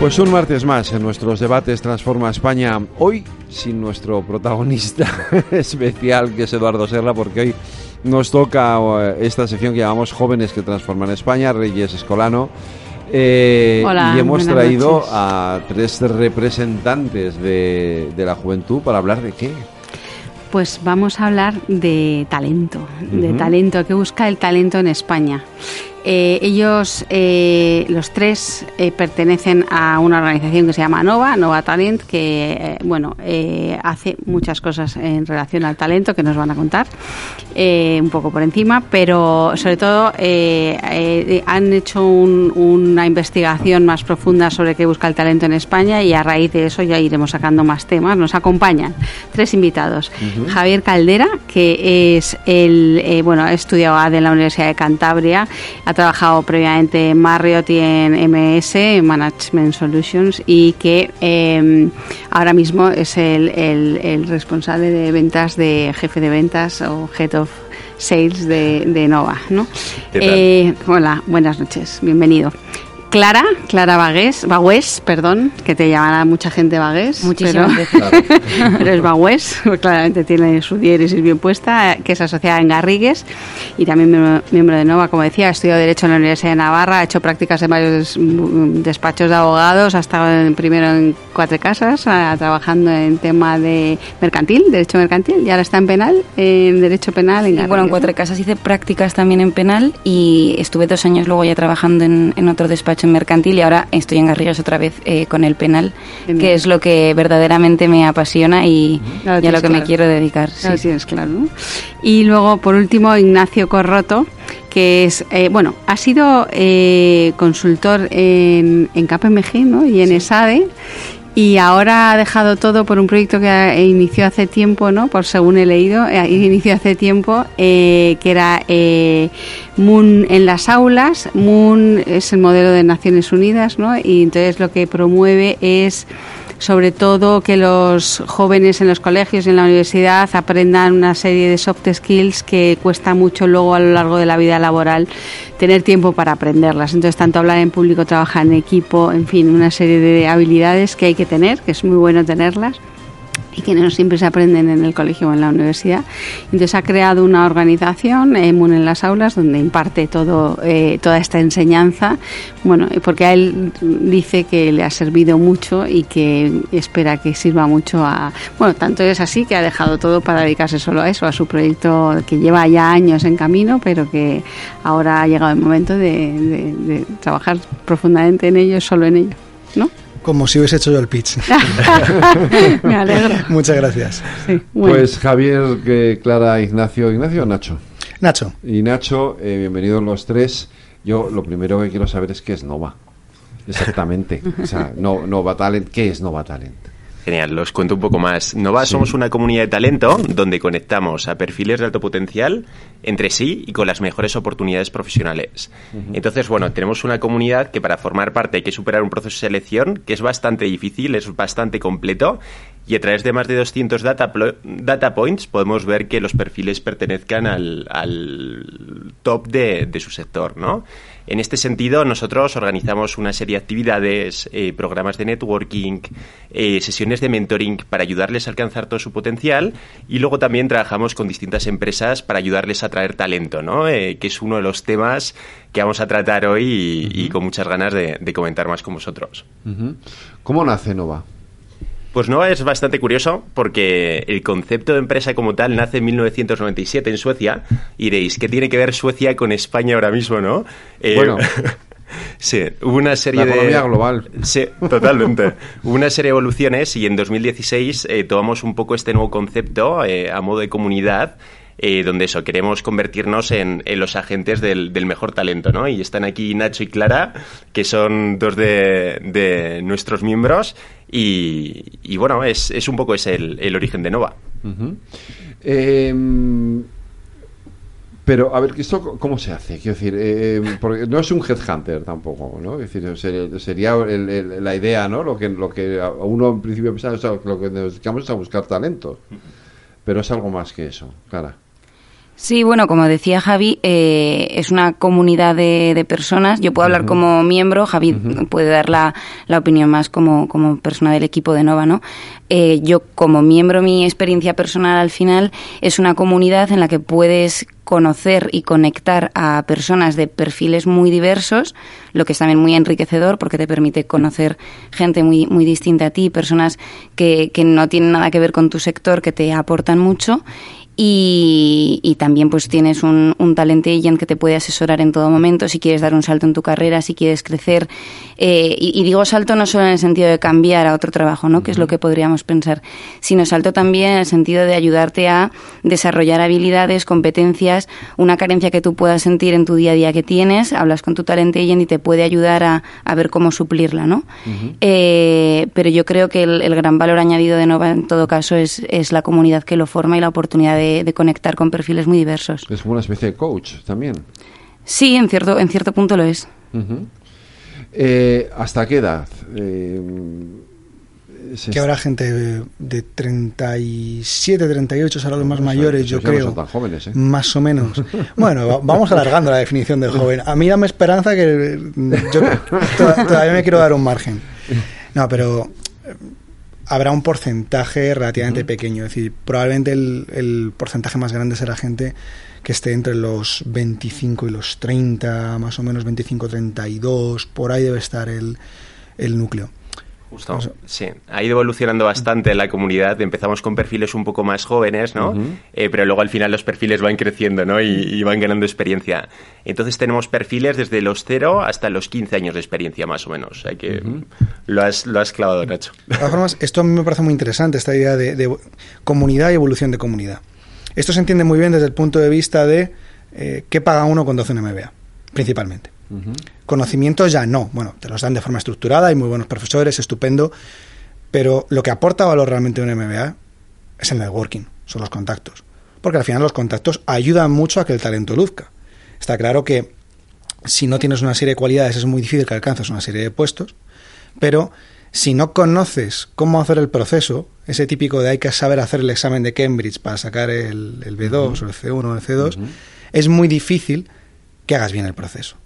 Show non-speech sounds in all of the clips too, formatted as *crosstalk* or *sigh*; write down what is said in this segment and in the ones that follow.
Pues un martes más en nuestros debates Transforma España. Hoy sin nuestro protagonista *laughs* especial que es Eduardo Serra, porque hoy nos toca eh, esta sección que llamamos Jóvenes que Transforman España, Reyes Escolano. Eh, y hemos traído a tres representantes de, de la juventud para hablar de qué. Pues vamos a hablar de talento, de talento, que busca el talento en España. Eh, ellos, eh, los tres, eh, pertenecen a una organización que se llama Nova, Nova Talent, que bueno hace muchas cosas en relación al talento que nos van a contar un poco por encima, pero sobre todo han hecho una investigación más profunda sobre qué busca el talento en España y a raíz de eso ya iremos sacando más temas. Nos acompañan tres invitados: Javier Caldera, que es el bueno ha estudiado ADE en la Universidad de Cantabria ha trabajado previamente en Marriott y en MS, en Management Solutions, y que em, ahora mismo es el, el, responsable de ventas, de jefe de ventas o Head of Sales de, de Nova. ¿no? Eh, hola, buenas noches, bienvenido. Clara, Clara Bagués, Bagüés, perdón, que te llamará mucha gente Bagués. Muchísimas *laughs* pero, veces. pero es Bagüés, pues *laughs* claramente tiene su diéresis bien puesta, que es asociada en Garrigues y también miembro, de Nova, como decía, ha estudiado Derecho en la Universidad de Navarra, ha hecho prácticas en varios mm, despachos de abogados, ha estado primero en Cuatro Casas, trabajando en tema de mercantil, Derecho mercantil, y ahora está en penal, en Derecho penal en Garrigues. Bueno, en Cuatro Casas hice prácticas también en penal y estuve dos años luego ya trabajando en, en otro despacho en mercantil y ahora estoy en Garrigues otra vez eh, con el penal, que es lo que verdaderamente me apasiona y, a lo que me quiero dedicar. sí. es claro. Y luego, por último, Ignacio Corroto que es, eh, bueno, ha sido eh, consultor en, en KPMG ¿no? y en ESADE y ahora ha dejado todo por un proyecto que inició hace tiempo, ¿no? Por según he leído, eh, inició hace tiempo, eh, que era eh, Moon en las aulas. Moon es el modelo de Naciones Unidas, ¿no? Y entonces lo que promueve es sobre todo que los jóvenes en los colegios y en la universidad aprendan una serie de soft skills que cuesta mucho luego a lo largo de la vida laboral tener tiempo para aprenderlas. Entonces, tanto hablar en público, trabajar en equipo, en fin, una serie de habilidades que hay que tener, que es muy bueno tenerlas y que no siempre se aprenden en el colegio o en la universidad. Entonces ha creado una organización, EMUN en las aulas, donde imparte todo, eh, toda esta enseñanza, bueno, porque a él dice que le ha servido mucho y que espera que sirva mucho a... Bueno, tanto es así que ha dejado todo para dedicarse solo a eso, a su proyecto que lleva ya años en camino, pero que ahora ha llegado el momento de, de trabajar profundamente en ello, solo en ello, ¿no? Como si hubiese hecho yo el pitch. *laughs* *laughs* Me alegro. Muchas gracias. Pues Javier, que Clara, Ignacio, Ignacio Nacho. Nacho. Y Nacho, eh, bienvenidos los tres. Yo lo primero que quiero saber es qué es Nova. Exactamente. o sea, no, Nova Talent, ¿qué es Nova Talent? Genial, los cuento un poco más. Nova somos una comunidad de talento donde conectamos a perfiles de alto potencial entre sí y con las mejores oportunidades profesionales. Entonces, bueno, tenemos una comunidad que para formar parte hay que superar un proceso de selección que es bastante difícil, es bastante completo y a través de más de 200 data, data points podemos ver que los perfiles pertenezcan al, top de, de su sector, ¿no? En este sentido, nosotros organizamos una serie de actividades, eh, programas de networking, eh, sesiones de mentoring para ayudarles a alcanzar todo su potencial y luego también trabajamos con distintas empresas para ayudarles a traer talento, ¿no? Eh, que es uno de los temas que vamos a tratar hoy y, con muchas ganas de, comentar más con vosotros. ¿Cómo nace Nova? Pues no es bastante curioso porque el concepto de empresa como tal nace en 1997 en Suecia. Y diréis, ¿qué tiene que ver Suecia con España ahora mismo, no? Eh, bueno. *laughs* Sí, hubo una serie la economía global. Sí, totalmente. *laughs* hubo una serie de evoluciones y en 2016 eh, tomamos un poco este nuevo concepto eh, a modo de comunidad eh, donde eso, queremos convertirnos en, los agentes del, mejor talento, ¿no? Y están aquí Nacho y Clara, que son dos de, nuestros miembros, y, bueno, es, un poco ese el, origen de Nova. Pero, a ver, ¿esto cómo se hace? Quiero decir, eh, porque no es un headhunter tampoco, ¿no? Es decir, sería, la idea, ¿no? Lo que, lo que uno en principio piensa, lo que nos dedicamos es a buscar talento. Pero es algo más que eso, cara. Sí, bueno, como decía Javi, eh, es una comunidad de, personas. Yo puedo hablar como miembro, Javi puede dar la, la, opinión más como, como persona del equipo de Nova, ¿no? Eh, yo como miembro, mi experiencia personal al final es una comunidad en la que puedes conocer y conectar a personas de perfiles muy diversos, lo que es también muy enriquecedor porque te permite conocer gente muy, muy distinta a ti, personas que, que no tienen nada que ver con tu sector, que te aportan mucho y, también pues tienes un, un, talent agent que te puede asesorar en todo momento si quieres dar un salto en tu carrera, si quieres crecer. Eh, y, digo salto no solo en el sentido de cambiar a otro trabajo, ¿no? que es lo que podríamos pensar, sino salto también en el sentido de ayudarte a desarrollar habilidades, competencias, una carencia que tú puedas sentir en tu día a día que tienes, hablas con tu talent agent y te puede ayudar a, a ver cómo suplirla. ¿no? Eh, pero yo creo que el, el, gran valor añadido de Nova en todo caso es, es la comunidad que lo forma y la oportunidad de de, conectar con perfiles muy diversos. Es como una especie de coach también. Sí, en cierto, en cierto punto lo es. Eh, ¿Hasta qué edad? Eh, que habrá gente de 37, 38, serán los más mayores, yo creo. No son tan jóvenes, ¿eh? Más o menos. *laughs* Bueno, vamos alargando la definición de joven. A mí dame esperanza que yo *laughs* todavía me quiero dar un margen. No, pero habrá un porcentaje relativamente pequeño. Es decir, probablemente el, porcentaje más grande será gente que esté entre los 25 y los 30, más o menos 25-32, por ahí debe estar el, el núcleo. Justo. Sí, ha ido evolucionando bastante la comunidad. Empezamos con perfiles un poco más jóvenes, ¿no? Eh, pero luego al final los perfiles van creciendo, ¿no? Y, van ganando experiencia. Entonces tenemos perfiles desde los 0 hasta los 15 años de experiencia, más o menos. Hay que lo, has, lo has clavado, Nacho. De todas formas, esto a mí me parece muy interesante, esta idea de, comunidad y evolución de comunidad. Esto se entiende muy bien desde el punto de vista de eh, qué paga uno cuando hace un MBA, principalmente. Conocimientos ya no. Bueno, te los dan de forma estructurada, hay muy buenos profesores, estupendo. Pero lo que aporta valor realmente un MBA es el networking, son los contactos. Porque al final los contactos ayudan mucho a que el talento luzca. Está claro que si no tienes una serie de cualidades es muy difícil que alcances una serie de puestos, pero si no conoces cómo hacer el proceso, ese típico de hay que saber hacer el examen de Cambridge para sacar el, B2 o el C1 o el C2, es muy difícil que hagas bien el proceso.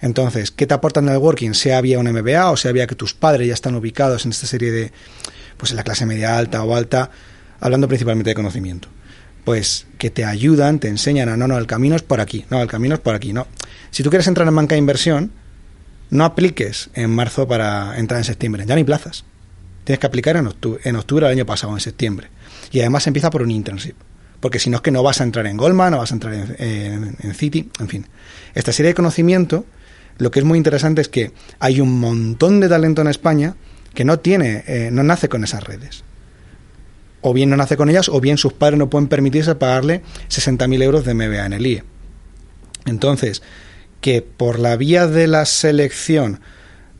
Entonces, ¿qué te aporta el networking? Sea vía un MBA o sea vía que tus padres ya están ubicados en esta serie de, pues en la clase media alta o alta, hablando principalmente de conocimiento. Pues que te ayudan, te enseñan a no, no, el camino es por aquí, no, el camino es por aquí, no. Si tú quieres entrar en banca de inversión, no apliques en marzo para entrar en septiembre, ya no hay plazas. Tienes que aplicar en octubre, en octubre del año pasado, en septiembre. Y además empieza por un internship. Porque si no es que no vas a entrar en Goldman, no vas a entrar en, en, en fin. Esta serie de conocimiento lo que es muy interesante es que hay un montón de talento en España que no tiene, eh, no nace con esas redes. O bien no nace con ellas, o bien sus padres no pueden permitirse pagarle 60.000 euros de MBA en el IE. Entonces, que por la vía de la selección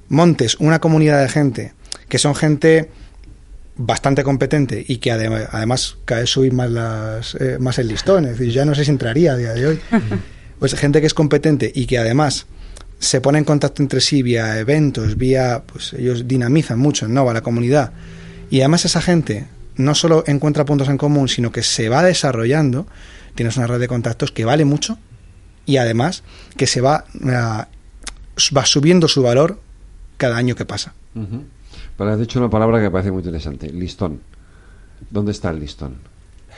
montes una comunidad de gente que son gente bastante competente y que además cae subir más, las, eh, más el listón, es decir, ya no sé si entraría a día de hoy, *laughs* pues gente que es competente y que además se pone en contacto entre sí vía eventos, vía, pues ellos dinamizan mucho en Nova la comunidad. Y además esa gente no solo encuentra puntos en común, sino que se va desarrollando, tienes una red de contactos que vale mucho y además que se va, uh, va subiendo su valor cada año que pasa. Pero has dicho una palabra que me parece muy interesante, listón. ¿Dónde está el listón?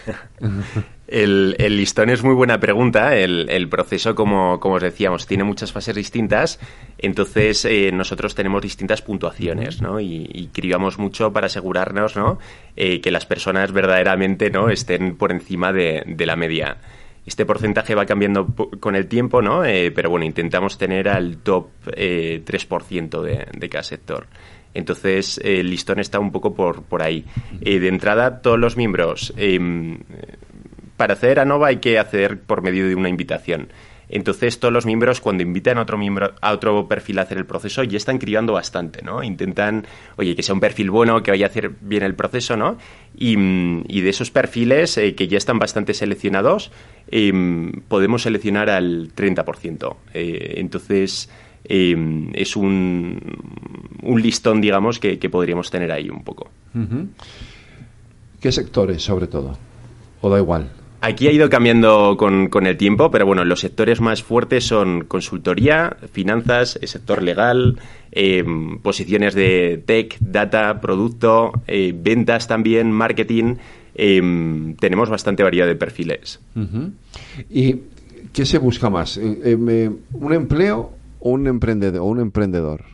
*laughs* El, listón es muy buena pregunta. El, proceso, como, como, os decíamos, tiene muchas fases distintas. Entonces, eh, nosotros tenemos distintas puntuaciones, ¿no? Y, y cribamos mucho para asegurarnos, ¿no? Eh, que las personas verdaderamente, ¿no? Estén por encima de, la media. Este porcentaje va cambiando con el tiempo, ¿no? Eh, pero bueno, intentamos tener al top 3% de, de cada sector. Entonces, el listón está un poco por, por ahí. de entrada, todos los miembros em, para acceder a Nova hay que acceder por medio de una invitación. Entonces, todos los miembros, cuando invitan a otro miembro, a otro perfil a hacer el proceso, ya están criando bastante, ¿no? Intentan, oye, que sea un perfil bueno, que vaya a hacer bien el proceso, ¿no? Y, de esos perfiles eh, que ya están bastante seleccionados, em, podemos seleccionar al 30%. Eh, entonces, em, es un, un, listón, digamos, que, podríamos tener ahí un poco. ¿Qué sectores, sobre todo? ¿O da igual? Aquí ha ido cambiando con, el tiempo, pero bueno, los sectores más fuertes son consultoría, finanzas, el sector legal, em, posiciones de tech, data, producto, eh, ventas también, marketing. Em, tenemos bastante variedad de perfiles. ¿Y qué se busca más? Eh, ¿Un empleo un emprendedor? O un emprendedor?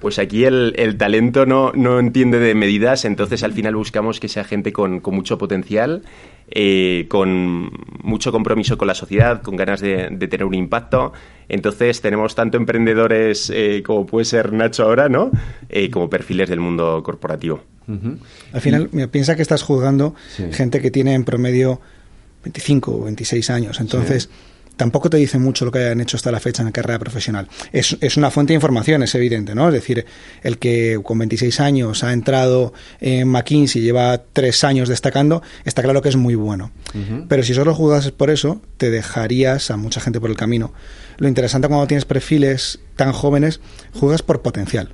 Pues aquí el, talento no, no, entiende de medidas, entonces al final buscamos que sea gente con, mucho potencial, eh, con mucho compromiso con la sociedad, con ganas de, tener un impacto. Entonces tenemos tanto emprendedores eh, como puede ser Nacho ahora, ¿no? Eh, como perfiles del mundo corporativo. Al final, piensa que estás juzgando gente que tiene en promedio 25 o 26 años. Entonces tampoco te dice mucho lo que hayan hecho hasta la fecha en la carrera profesional. Es, es, una fuente de información, es evidente, ¿no? Es decir, el que con 26 años ha entrado en McKinsey y lleva tres años destacando, está claro que es muy bueno. Pero si solo jugas por eso, te dejarías a mucha gente por el camino. Lo interesante cuando tienes perfiles tan jóvenes, juegas por potencial.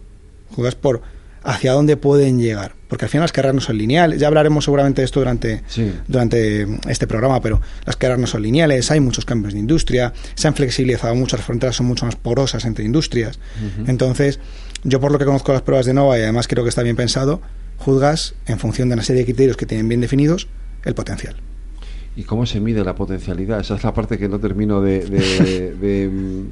Juegas por hacia dónde pueden llegar. Porque al final las carreras no son lineales. Ya hablaremos seguramente de esto durante, durante este programa, pero las carreras no son lineales, hay muchos cambios de industria, se han flexibilizado mucho, las fronteras son mucho más porosas entre industrias. Entonces, yo por lo que conozco las pruebas de Nova y además creo que está bien pensado, juzgas en función de una serie de criterios que tienen bien definidos el potencial. ¿Y cómo se mide la potencialidad? Esa es la parte que no termino de *laughs*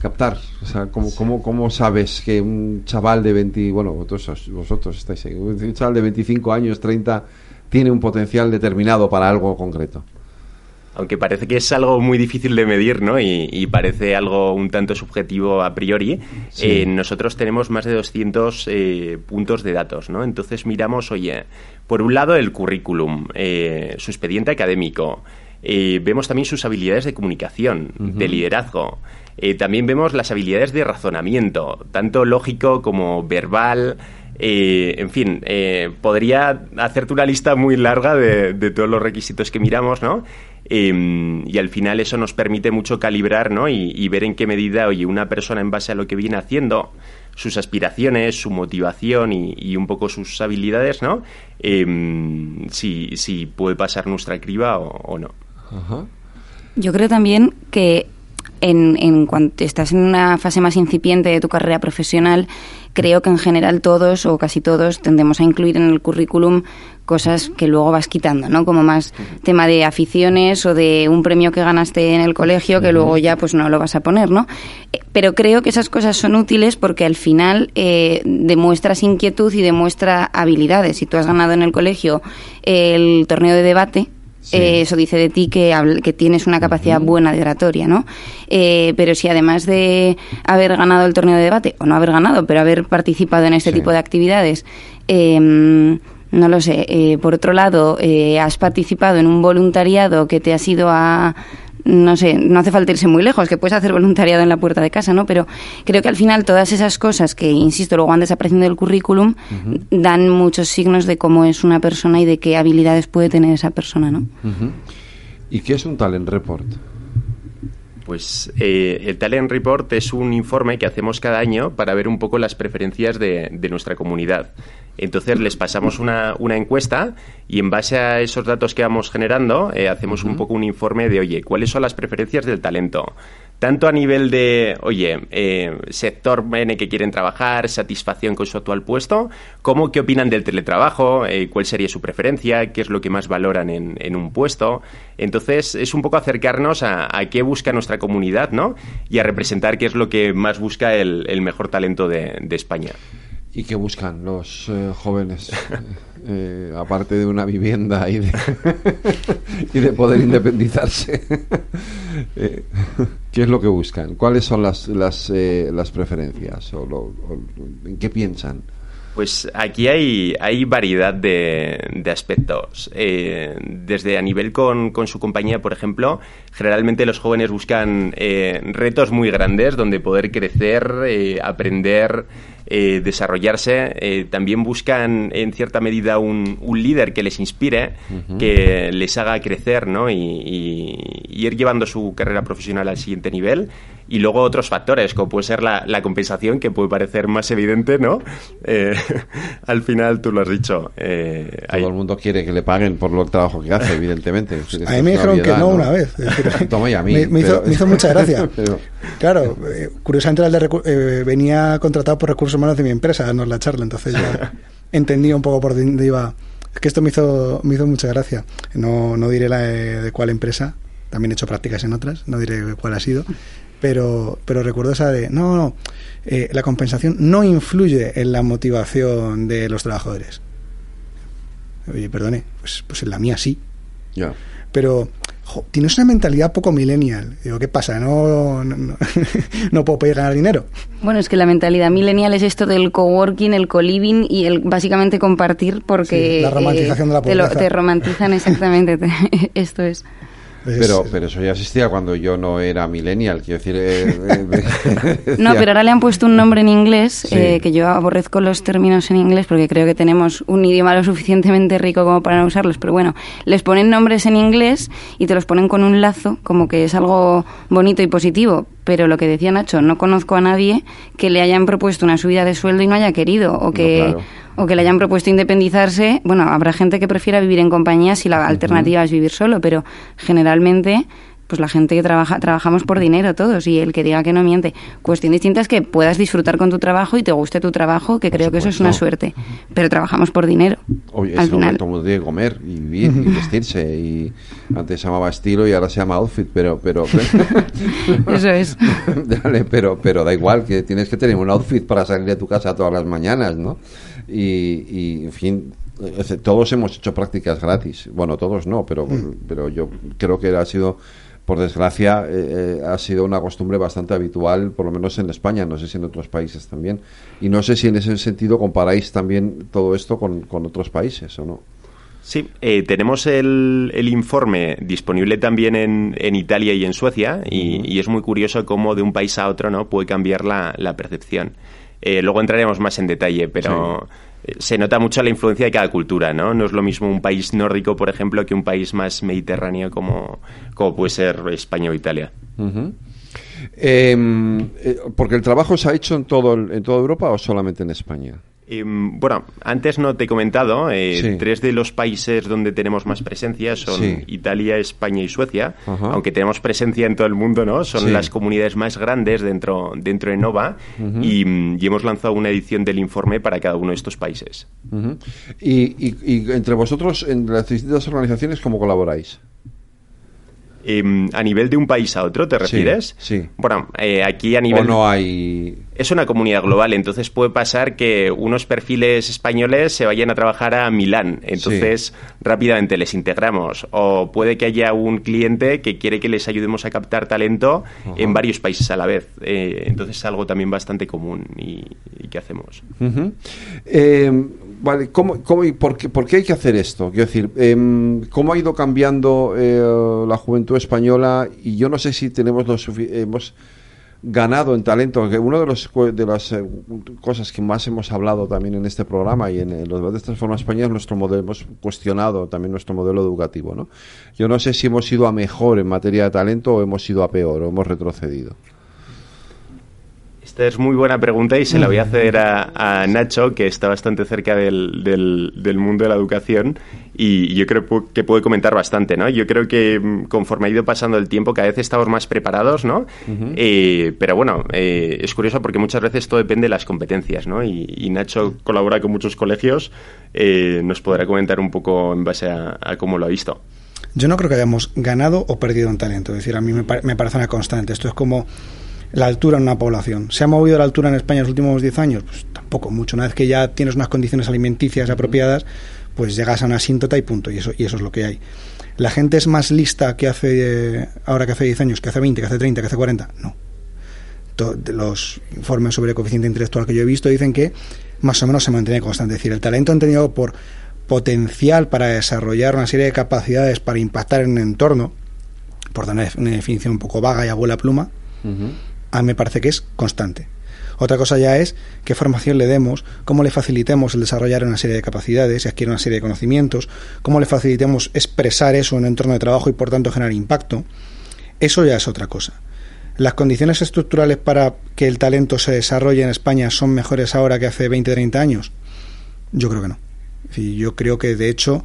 captar? O sea, ¿cómo, cómo, cómo sabes que un chaval de 20, bueno, vosotros, vosotros estáis ahí, un chaval de 25 años, 30, tiene un potencial determinado para algo concreto? Aunque parece que es algo muy difícil de medir, ¿no? Y, parece algo un tanto subjetivo a priori, eh, nosotros tenemos más de 200 eh, puntos de datos, ¿no? Entonces miramos, oye, por un lado el currículum, eh, su expediente académico, vemos también sus habilidades de comunicación, de liderazgo, eh, también vemos las habilidades de razonamiento, tanto lógico como verbal. Eh, en fin, eh, podría hacerte una lista muy larga de, todos los requisitos que miramos, ¿no? Em, y al final eso nos permite mucho calibrar, ¿no? Y, ver en qué medida, oye, una persona en base a lo que viene haciendo, sus aspiraciones, su motivación y, un poco sus habilidades, ¿no? Em, si, si, puede pasar nuestra criba o, no. Yo creo también que en, en cuanto estás en una fase más incipiente de tu carrera profesional, creo que en general todos o casi todos tendemos a incluir en el currículum cosas que luego vas quitando, ¿no? Como más tema de aficiones o de un premio que ganaste en el colegio que luego ya pues no lo vas a poner, ¿no? Eh, pero creo que esas cosas son útiles porque al final eh, demuestras inquietud y demuestra habilidades. Si tú has ganado en el colegio el torneo de debate, eh, eso dice de ti que, que tienes una capacidad buena de oratoria, ¿no? Eh, pero si además de haber ganado el torneo de debate, o no haber ganado, pero haber participado en este tipo de actividades, em, no lo sé, eh, por otro lado, has participado en un voluntariado que te ha ido a no sé, no hace falta irse muy lejos, que puedes hacer voluntariado en la puerta de casa, ¿no? Pero creo que al final todas esas cosas que, insisto, luego van desapareciendo del currículum, dan muchos signos de cómo es una persona y de qué habilidades puede tener esa persona, ¿no? ¿Y qué es un talent report? Pues eh, el Talent Report es un informe que hacemos cada año para ver un poco las preferencias de, de nuestra comunidad. Entonces les pasamos una, una, encuesta y en base a esos datos que vamos generando eh, hacemos un poco un informe de, oye, ¿cuáles son las preferencias del talento? Tanto a nivel de, oye, eh, sector en el que quieren trabajar, satisfacción con su actual puesto, como qué opinan del teletrabajo, eh, cuál sería su preferencia, qué es lo que más valoran en, en un puesto. Entonces es un poco acercarnos a, qué busca nuestra comunidad, ¿no? Y a representar qué es lo que más busca el, el mejor talento de, de España. ¿Y qué buscan los eh, jóvenes? *laughs* Eh, aparte de una vivienda y de, *laughs* y de poder independizarse. *laughs* Eh, ¿Qué es lo que buscan? ¿Cuáles son las, las, las preferencias? O, ¿En qué piensan? Pues aquí hay, hay variedad de, aspectos. Eh, desde a nivel con, su compañía, por ejemplo, generalmente los jóvenes buscan eh, retos muy grandes donde poder crecer, eh, aprender, desarrollarse. también buscan, en cierta medida, un, líder que les inspire, que les haga crecer ¿no? y ir llevando su carrera profesional al siguiente nivel y luego otros factores, como puede ser la, compensación, que puede parecer más evidente, ¿no? Eh, *laughs* al final tú lo has dicho. Eh, Todo el mundo quiere que le paguen por el trabajo que hace, evidentemente. a mí me dijeron que no, una vez. Toma y a mí. Me, hizo, mucha gracia. *laughs* Claro, eh, curiosamente eh, venía contratado por recursos humanos de mi empresa a darnos la charla, entonces ya *laughs* entendía un poco por dónde iba. Es que esto me hizo, me hizo mucha gracia. No, no diré la de cuál empresa, también he hecho prácticas en otras, no diré cuál ha sido, pero, pero recuerdo esa de, no, no, eh, la compensación no influye en la motivación de los trabajadores. Oye, perdone, pues, pues en la mía sí. Ya. Pero tienes una mentalidad poco millennial. Digo, ¿qué pasa? ¿No, no, *laughs* no, puedo pedir ganar dinero? Bueno, es que la mentalidad millennial es esto del coworking, el co-living y el básicamente compartir porque... la romantización de la pobreza. *laughs* Te, te romantizan exactamente, esto es. Pero, pero eso ya existía cuando yo no era millennial, quiero decir... Eh, eh, *laughs* no, pero ahora le han puesto un nombre en inglés, eh, que yo aborrezco los términos en inglés porque creo que tenemos un idioma lo suficientemente rico como para no usarlos, pero bueno, les ponen nombres en inglés y te los ponen con un lazo, como que es algo bonito y positivo, pero lo que decía Nacho, no conozco a nadie que le hayan propuesto una subida de sueldo y no haya querido, o que o que le hayan propuesto independizarse, bueno, habrá gente que prefiera vivir en compañía si la alternativa es vivir solo, pero generalmente pues la gente que trabaja, trabajamos por dinero todos y el que diga que no miente. Cuestión distinta es que puedas disfrutar con tu trabajo y te guste tu trabajo, que creo que eso es una suerte, pero trabajamos por dinero. Oye, al final. tiene que comer y vivir y vestirse y antes se llamaba estilo y ahora se llama outfit, pero pero *laughs* eso es. *laughs* Dale, pero pero da igual que tienes que tener un outfit para salir de tu casa todas las mañanas, ¿no? Y, en fin, todos hemos hecho prácticas gratis. Bueno, todos no, pero, mm. pero yo creo que ha sido, por desgracia, eh, eh, ha sido una costumbre bastante habitual, por lo menos en España, no sé si en otros países también. Y no sé si en ese sentido comparáis también todo esto con, otros países o no. Sí, eh, tenemos el, el, informe disponible también en, en Italia y en Suecia y, es muy curioso cómo de un país a otro no puede cambiar la, la percepción. Eh, luego entraremos más en detalle, pero se nota mucho la influencia de cada cultura, ¿no? No es lo mismo un país nórdico, por ejemplo, que un país más mediterráneo como, como puede ser España o Italia. Em, eh, porque el trabajo se ha hecho en todo en toda Europa o solamente en España. Em, bueno, antes no te he comentado, eh, tres de los países donde tenemos más presencia son Italia, España y Suecia, aunque tenemos presencia en todo el mundo, ¿no? Son las comunidades más grandes dentro, dentro de Nova. Y, hemos lanzado una edición del informe para cada uno de estos países. y, entre vosotros, en las distintas organizaciones, ¿cómo colaboráis? Em, a nivel de un país a otro, ¿te refieres? Sí. Bueno, eh, aquí a nivel. O no hay. Es una comunidad global, entonces puede pasar que unos perfiles españoles se vayan a trabajar a Milán, entonces rápidamente les integramos. O puede que haya un cliente que quiere que les ayudemos a captar talento en varios países a la vez. Eh, entonces es algo también bastante común y, que hacemos. Vale, ¿cómo, cómo y por qué, hay que hacer esto? Quiero decir, em, ¿cómo ha ido cambiando eh, la juventud española? Y yo no sé si tenemos los hemos ganado en talento, que una de, los, de las eh, cosas que más hemos hablado también en este programa y en, los debates de Transforma España es nuestro modelo, hemos cuestionado también nuestro modelo educativo, ¿no? Yo no sé si hemos ido a mejor en materia de talento o hemos ido a peor o hemos retrocedido. Esta es muy buena pregunta y se la voy a hacer a, Nacho, que está bastante cerca del, del, mundo de la educación y yo creo que puede comentar bastante, ¿no? Yo creo que mm, conforme ha ido pasando el tiempo, cada vez estamos más preparados, ¿no? Eh, pero bueno, eh, es curioso porque muchas veces todo depende de las competencias, ¿no? Y, Nacho colabora con muchos colegios, eh, nos podrá comentar un poco en base a, cómo lo ha visto. Yo no creo que hayamos ganado o perdido un talento, es decir, a mí me, me parece una constante. Esto es como la altura en una población. ¿Se ha movido la altura en España en los últimos 10 años? Pues tampoco mucho. Una vez que ya tienes unas condiciones alimenticias apropiadas, pues llegas a una asíntota y punto. Y eso, y eso es lo que hay. ¿La gente es más lista que hace ahora que hace 10 años, que hace 20, que hace 30, que hace 40? No. los informes sobre coeficiente intelectual que yo he visto dicen que más o menos se mantiene constante. Es decir, el talento entendido por potencial para desarrollar una serie de capacidades para impactar en el entorno, por dar una definición un poco vaga y abuela pluma, a me parece que es constante. Otra cosa ya es qué formación le demos, cómo le facilitemos el desarrollar una serie de capacidades y adquirir una serie de conocimientos, cómo le facilitemos expresar eso en un entorno de trabajo y por tanto generar impacto. Eso ya es otra cosa. ¿Las condiciones estructurales para que el talento se desarrolle en España son mejores ahora que hace 20, 30 años? Yo creo que no. Yo creo que de hecho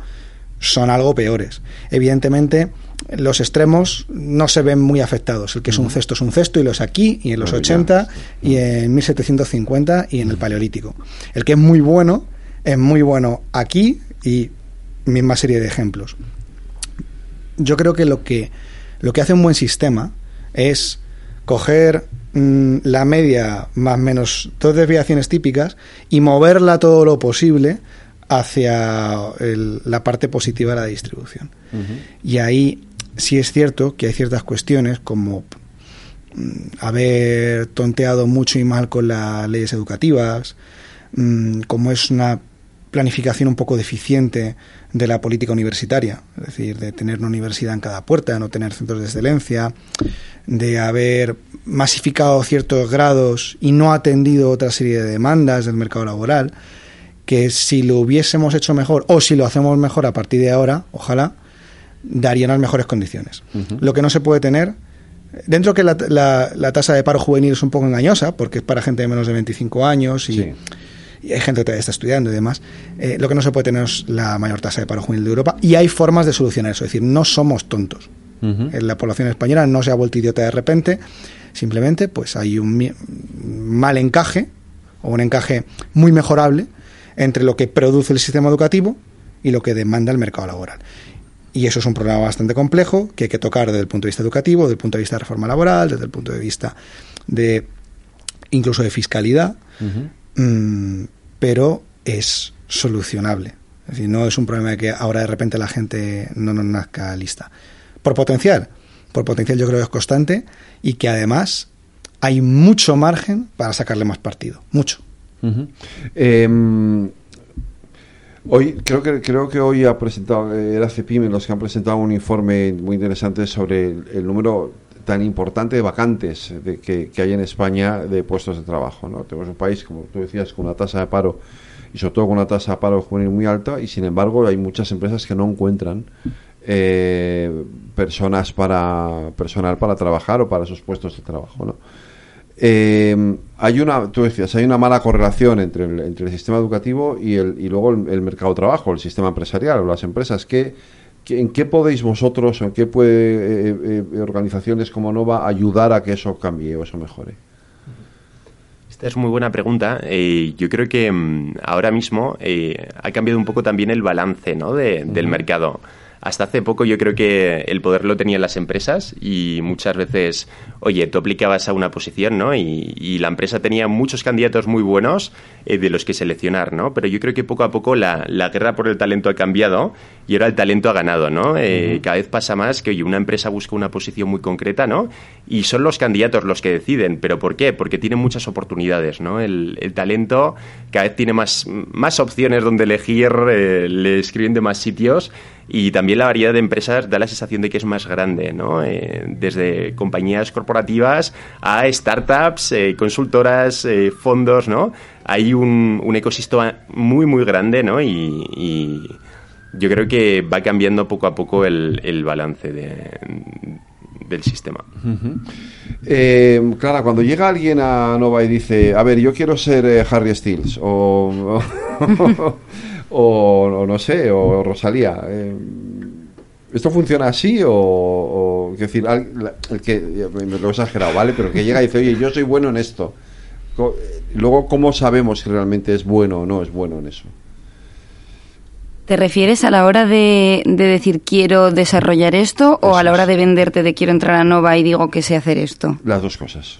son algo peores. Evidentemente, los extremos no se ven muy afectados. El que es un cesto es un cesto y lo es aquí y en los 80 y en 1750 y en el Paleolítico. El que es muy bueno es muy bueno aquí y misma serie de ejemplos. Yo creo que lo que lo que hace un buen sistema es coger mm, la media más menos dos desviaciones típicas y moverla todo lo posible hacia la parte positiva de la distribución. Y ahí sí es cierto que hay ciertas cuestiones como mm, haber tonteado mucho y mal con las leyes educativas, mm, como es una planificación un poco deficiente de la política universitaria, es decir, de tener una universidad en cada puerta, no tener centros de excelencia, de haber masificado ciertos grados y no atendido otra serie de demandas del mercado laboral, que si lo hubiésemos hecho mejor o si lo hacemos mejor a partir de ahora, ojalá, darían las mejores condiciones. Lo que no se puede tener, dentro que la, la, tasa de paro juvenil es un poco engañosa, porque es para gente de menos de 25 años y, hay gente que todavía está estudiando y demás, eh, lo que no se puede tener es la mayor tasa de paro juvenil de Europa y hay formas de solucionar eso, es decir, no somos tontos. La población española no se ha vuelto idiota de repente, simplemente pues hay un mal encaje o un encaje muy mejorable entre lo que produce el sistema educativo y lo que demanda el mercado laboral. Y eso es un problema bastante complejo que hay que tocar desde el punto de vista educativo, desde el punto de vista de reforma laboral, desde el punto de vista de incluso de fiscalidad, mm, pero es solucionable. Es decir, no es un problema de que ahora de repente la gente no nos nazca lista. Por potencial, por potencial yo creo que es constante y que además hay mucho margen para sacarle más partido, mucho. Hoy creo que creo que hoy ha presentado eh, era CEPIM los que han presentado un informe muy interesante sobre el, número tan importante de vacantes de, que, hay en España de puestos de trabajo. ¿no? Tenemos un país, como tú decías, con una tasa de paro y sobre todo con una tasa de paro juvenil muy alta y sin embargo hay muchas empresas que no encuentran eh, personas para personal para trabajar o para esos puestos de trabajo. ¿no? Eh, hay una, tú decías, hay una mala correlación entre el, entre el sistema educativo y, el, y luego el, mercado de trabajo, el sistema empresarial o las empresas. ¿Qué, ¿En qué podéis vosotros, o en qué puede eh, eh, organizaciones como Nova ayudar a que eso cambie o eso mejore? Esta es muy buena pregunta. Eh, yo creo que mm, ahora mismo ha cambiado un poco también el balance ¿no? del mercado hasta hace poco yo creo que el poder lo tenían las empresas y muchas veces, oye, tú aplicabas a una posición, ¿no? Y, la empresa tenía muchos candidatos muy buenos eh, de los que seleccionar, ¿no? Pero yo creo que poco a poco la, guerra por el talento ha cambiado y ahora el talento ha ganado, ¿no? Eh, cada vez pasa más que, oye, una empresa busca una posición muy concreta, ¿no? Y son los candidatos los que deciden. ¿Pero por qué? Porque tienen muchas oportunidades, ¿no? El, talento cada vez tiene más, más opciones donde elegir, eh, le escriben de más sitios y también la variedad de empresas da la sensación de que es más grande, ¿no? Eh, desde compañías corporativas a startups, eh, consultoras, eh, fondos, ¿no? Hay un, un, ecosistema muy, muy grande, ¿no? Y, yo creo que va cambiando poco a poco el, el balance del sistema. Clara, cuando llega alguien a Nova y dice, a ver, yo quiero ser Harry Styles *laughs* o, o, no sé, o Rosalía. Eh, ¿Esto funciona así o, o decir, el que, lo he exagerado, ¿vale? Pero que llega y dice, oye, yo soy bueno en esto. Luego, ¿cómo sabemos si realmente es bueno o no es bueno en eso? ¿Te refieres a la hora de, decir quiero desarrollar esto o a la hora de venderte de quiero entrar a Nova y digo que sé hacer esto? Las dos cosas.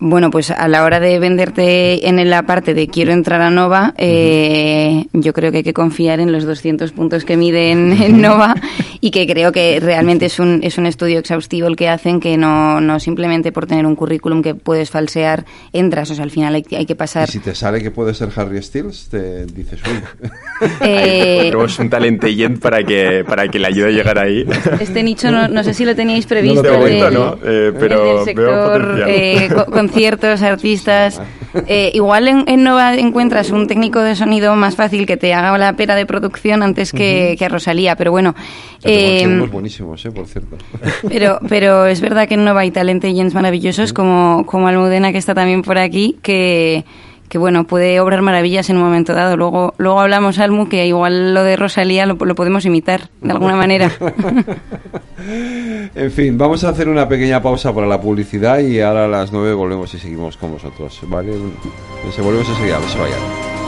Bueno, pues a la hora de venderte en la parte de quiero entrar a Nova, eh, yo creo que hay que confiar en los 200 puntos que miden en *laughs* Nova y que creo que realmente es un, es un estudio exhaustivo el que hacen, que no, no simplemente por tener un currículum que puedes falsear, entras, o sea, al final hay, hay que pasar... Y si te sale que puede ser Harry Styles, te dices, uy. *laughs* Eh, tenemos un talent para que, para que le ayude a llegar ahí. Este nicho no, no sé si lo teníais previsto. No, de, no, eh, pero el sector, eh, conciertos, artistas. *laughs* Eh, igual en, Nova encuentras un técnico de sonido más fácil que te haga la pera de producción antes que, a Rosalía, pero bueno. Eh, buenísimos, eh, por cierto. *laughs* Pero, pero es verdad que en Nova hay talent agents maravillosos como, como Almudena, que está también por aquí, que que bueno, puede obrar maravillas en un momento dado. Luego, luego hablamos, Almu, que igual lo de Rosalía lo, lo podemos imitar de alguna manera. *laughs* en fin, vamos a hacer una pequeña pausa para la publicidad y ahora a las nueve volvemos y seguimos con vosotros. ¿Vale? Se volvemos enseguida, no se vayan.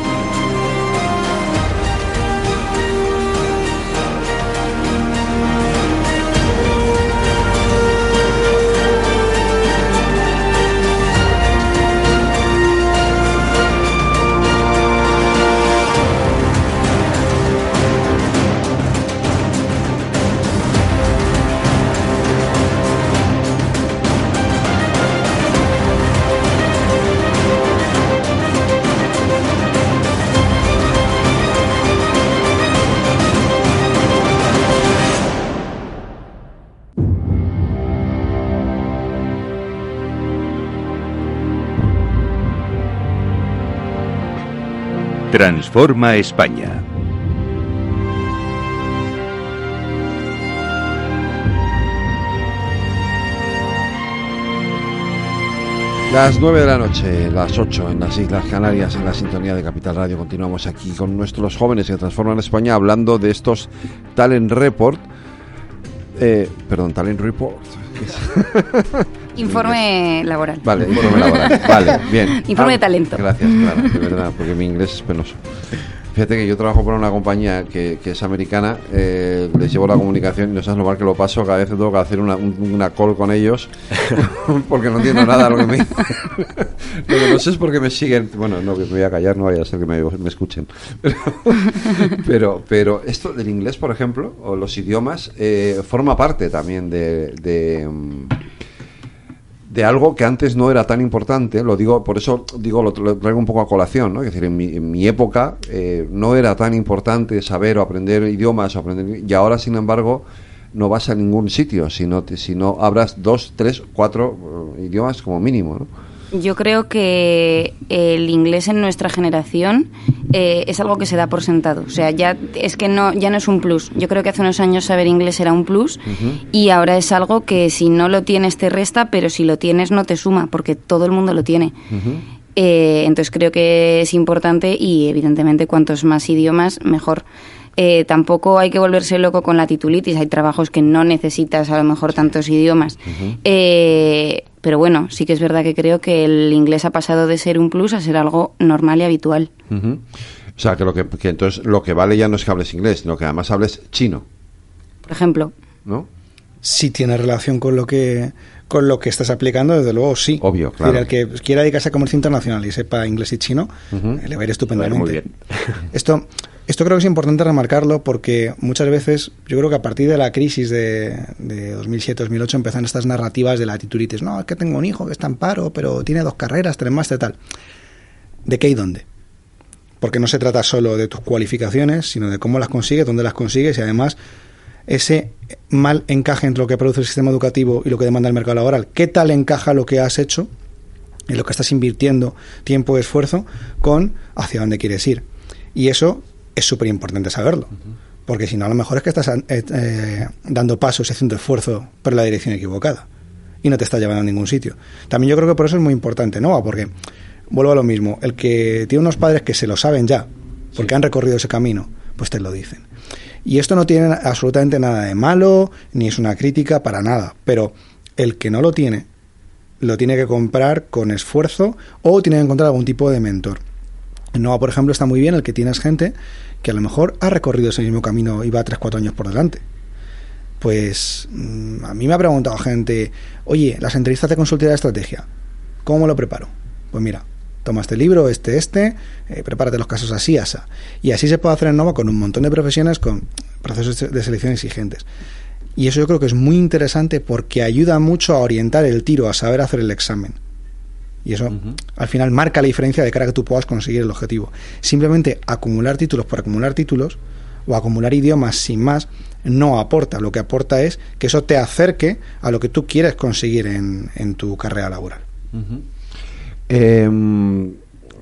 Transforma España. Las 9 de la noche, las 8 en las Islas Canarias, en la sintonía de Capital Radio. Continuamos aquí con nuestros jóvenes que transforman España hablando de estos Talent Report. Eh, perdón, Talent Report. *laughs* Informe laboral. Vale, informe laboral. Vale, *laughs* bien. Informe de talento. Gracias, claro, de verdad, porque mi inglés es penoso. Fíjate que yo trabajo para una compañía que, es americana, eh, les llevo la comunicación y no sabes lo mal que lo paso, cada vez tengo que hacer una, una call con ellos *laughs* porque no entiendo nada de lo que me dicen. *laughs* lo que no sé es porque me siguen, bueno, no, que me voy a callar, no vaya a ser que me, me escuchen. Pero, pero, esto del inglés, por ejemplo, o los idiomas, eh, forma parte también de mm, de algo que antes no era tan importante, lo digo, por eso digo, lo, traigo un poco a colación, ¿no? Es decir, en mi, época eh, no era tan importante saber o aprender idiomas o aprender, y ahora, sin embargo, no vas a ningún sitio si no, si no hablas dos, tres, cuatro eh, idiomas como mínimo, ¿no? Yo creo que el inglés en nuestra generación eh, es algo que se da por sentado. O sea, ya es que no, ya no es un plus. Yo creo que hace unos años saber inglés era un plus y ahora es algo que si no lo tienes te resta, pero si lo tienes no te suma, porque todo el mundo lo tiene. Eh, entonces creo que es importante y evidentemente cuantos más idiomas mejor. Eh, tampoco hay que volverse loco con la titulitis. Hay trabajos que no necesitas a lo mejor tantos idiomas. eh, pero bueno, sí que es verdad que creo que el inglés ha pasado de ser un plus a ser algo normal y habitual. O sea, que, lo que, entonces lo que vale ya no es que hables inglés, sino que además hables chino. Por ejemplo. ¿No? Si tiene relación con lo que con lo que estás aplicando, desde luego sí. Obvio, claro. el que quiera dedicarse a comercio internacional y sepa inglés y chino, le va a ir estupendamente. muy bien. Esto esto creo que es importante remarcarlo porque muchas veces yo creo que a partir de la crisis de, 2007-2008 empezaron estas narrativas de la tituritis. No, es que tengo un hijo que está en paro, pero tiene dos carreras, tres máster, tal. ¿De qué y dónde? Porque no se trata solo de tus cualificaciones, sino de cómo las consigues, dónde las consigues y además ese mal encaje entre lo que produce el sistema educativo y lo que demanda el mercado laboral. ¿Qué tal encaja lo que has hecho y lo que estás invirtiendo tiempo y esfuerzo con hacia dónde quieres ir? Y eso es súper importante saberlo. Porque si no, a lo mejor es que estás eh, eh, dando pasos y haciendo esfuerzo por la dirección equivocada. Y no te estás llevando a ningún sitio. También yo creo que por eso es muy importante, ¿no? Porque, vuelvo a lo mismo, el que tiene unos padres que se lo saben ya, porque han recorrido ese camino, pues te lo dicen. Y esto no tiene absolutamente nada de malo, ni es una crítica para nada. Pero el que no lo tiene, lo tiene que comprar con esfuerzo o tiene que encontrar algún tipo de mentor. En Nova, por ejemplo, está muy bien el que tienes gente que a lo mejor ha recorrido ese mismo camino y va 3-4 años por delante. Pues mm, a mí me ha preguntado gente, oye, las entrevistas de consultoría de estrategia, ¿cómo lo preparo? Pues mira, toma este libro, este, este, eh, prepárate los casos así, asa. Y así se puede hacer en Nova con un montón de profesiones, con procesos de selección exigentes. Y eso yo creo que es muy interesante porque ayuda mucho a orientar el tiro, a saber hacer el examen. Y eso al final marca la diferencia de cara a que tú puedas conseguir el objetivo. Simplemente acumular títulos por acumular títulos o acumular idiomas sin más no aporta. Lo que aporta es que eso te acerque a lo que tú quieres conseguir en, en tu carrera laboral. Em,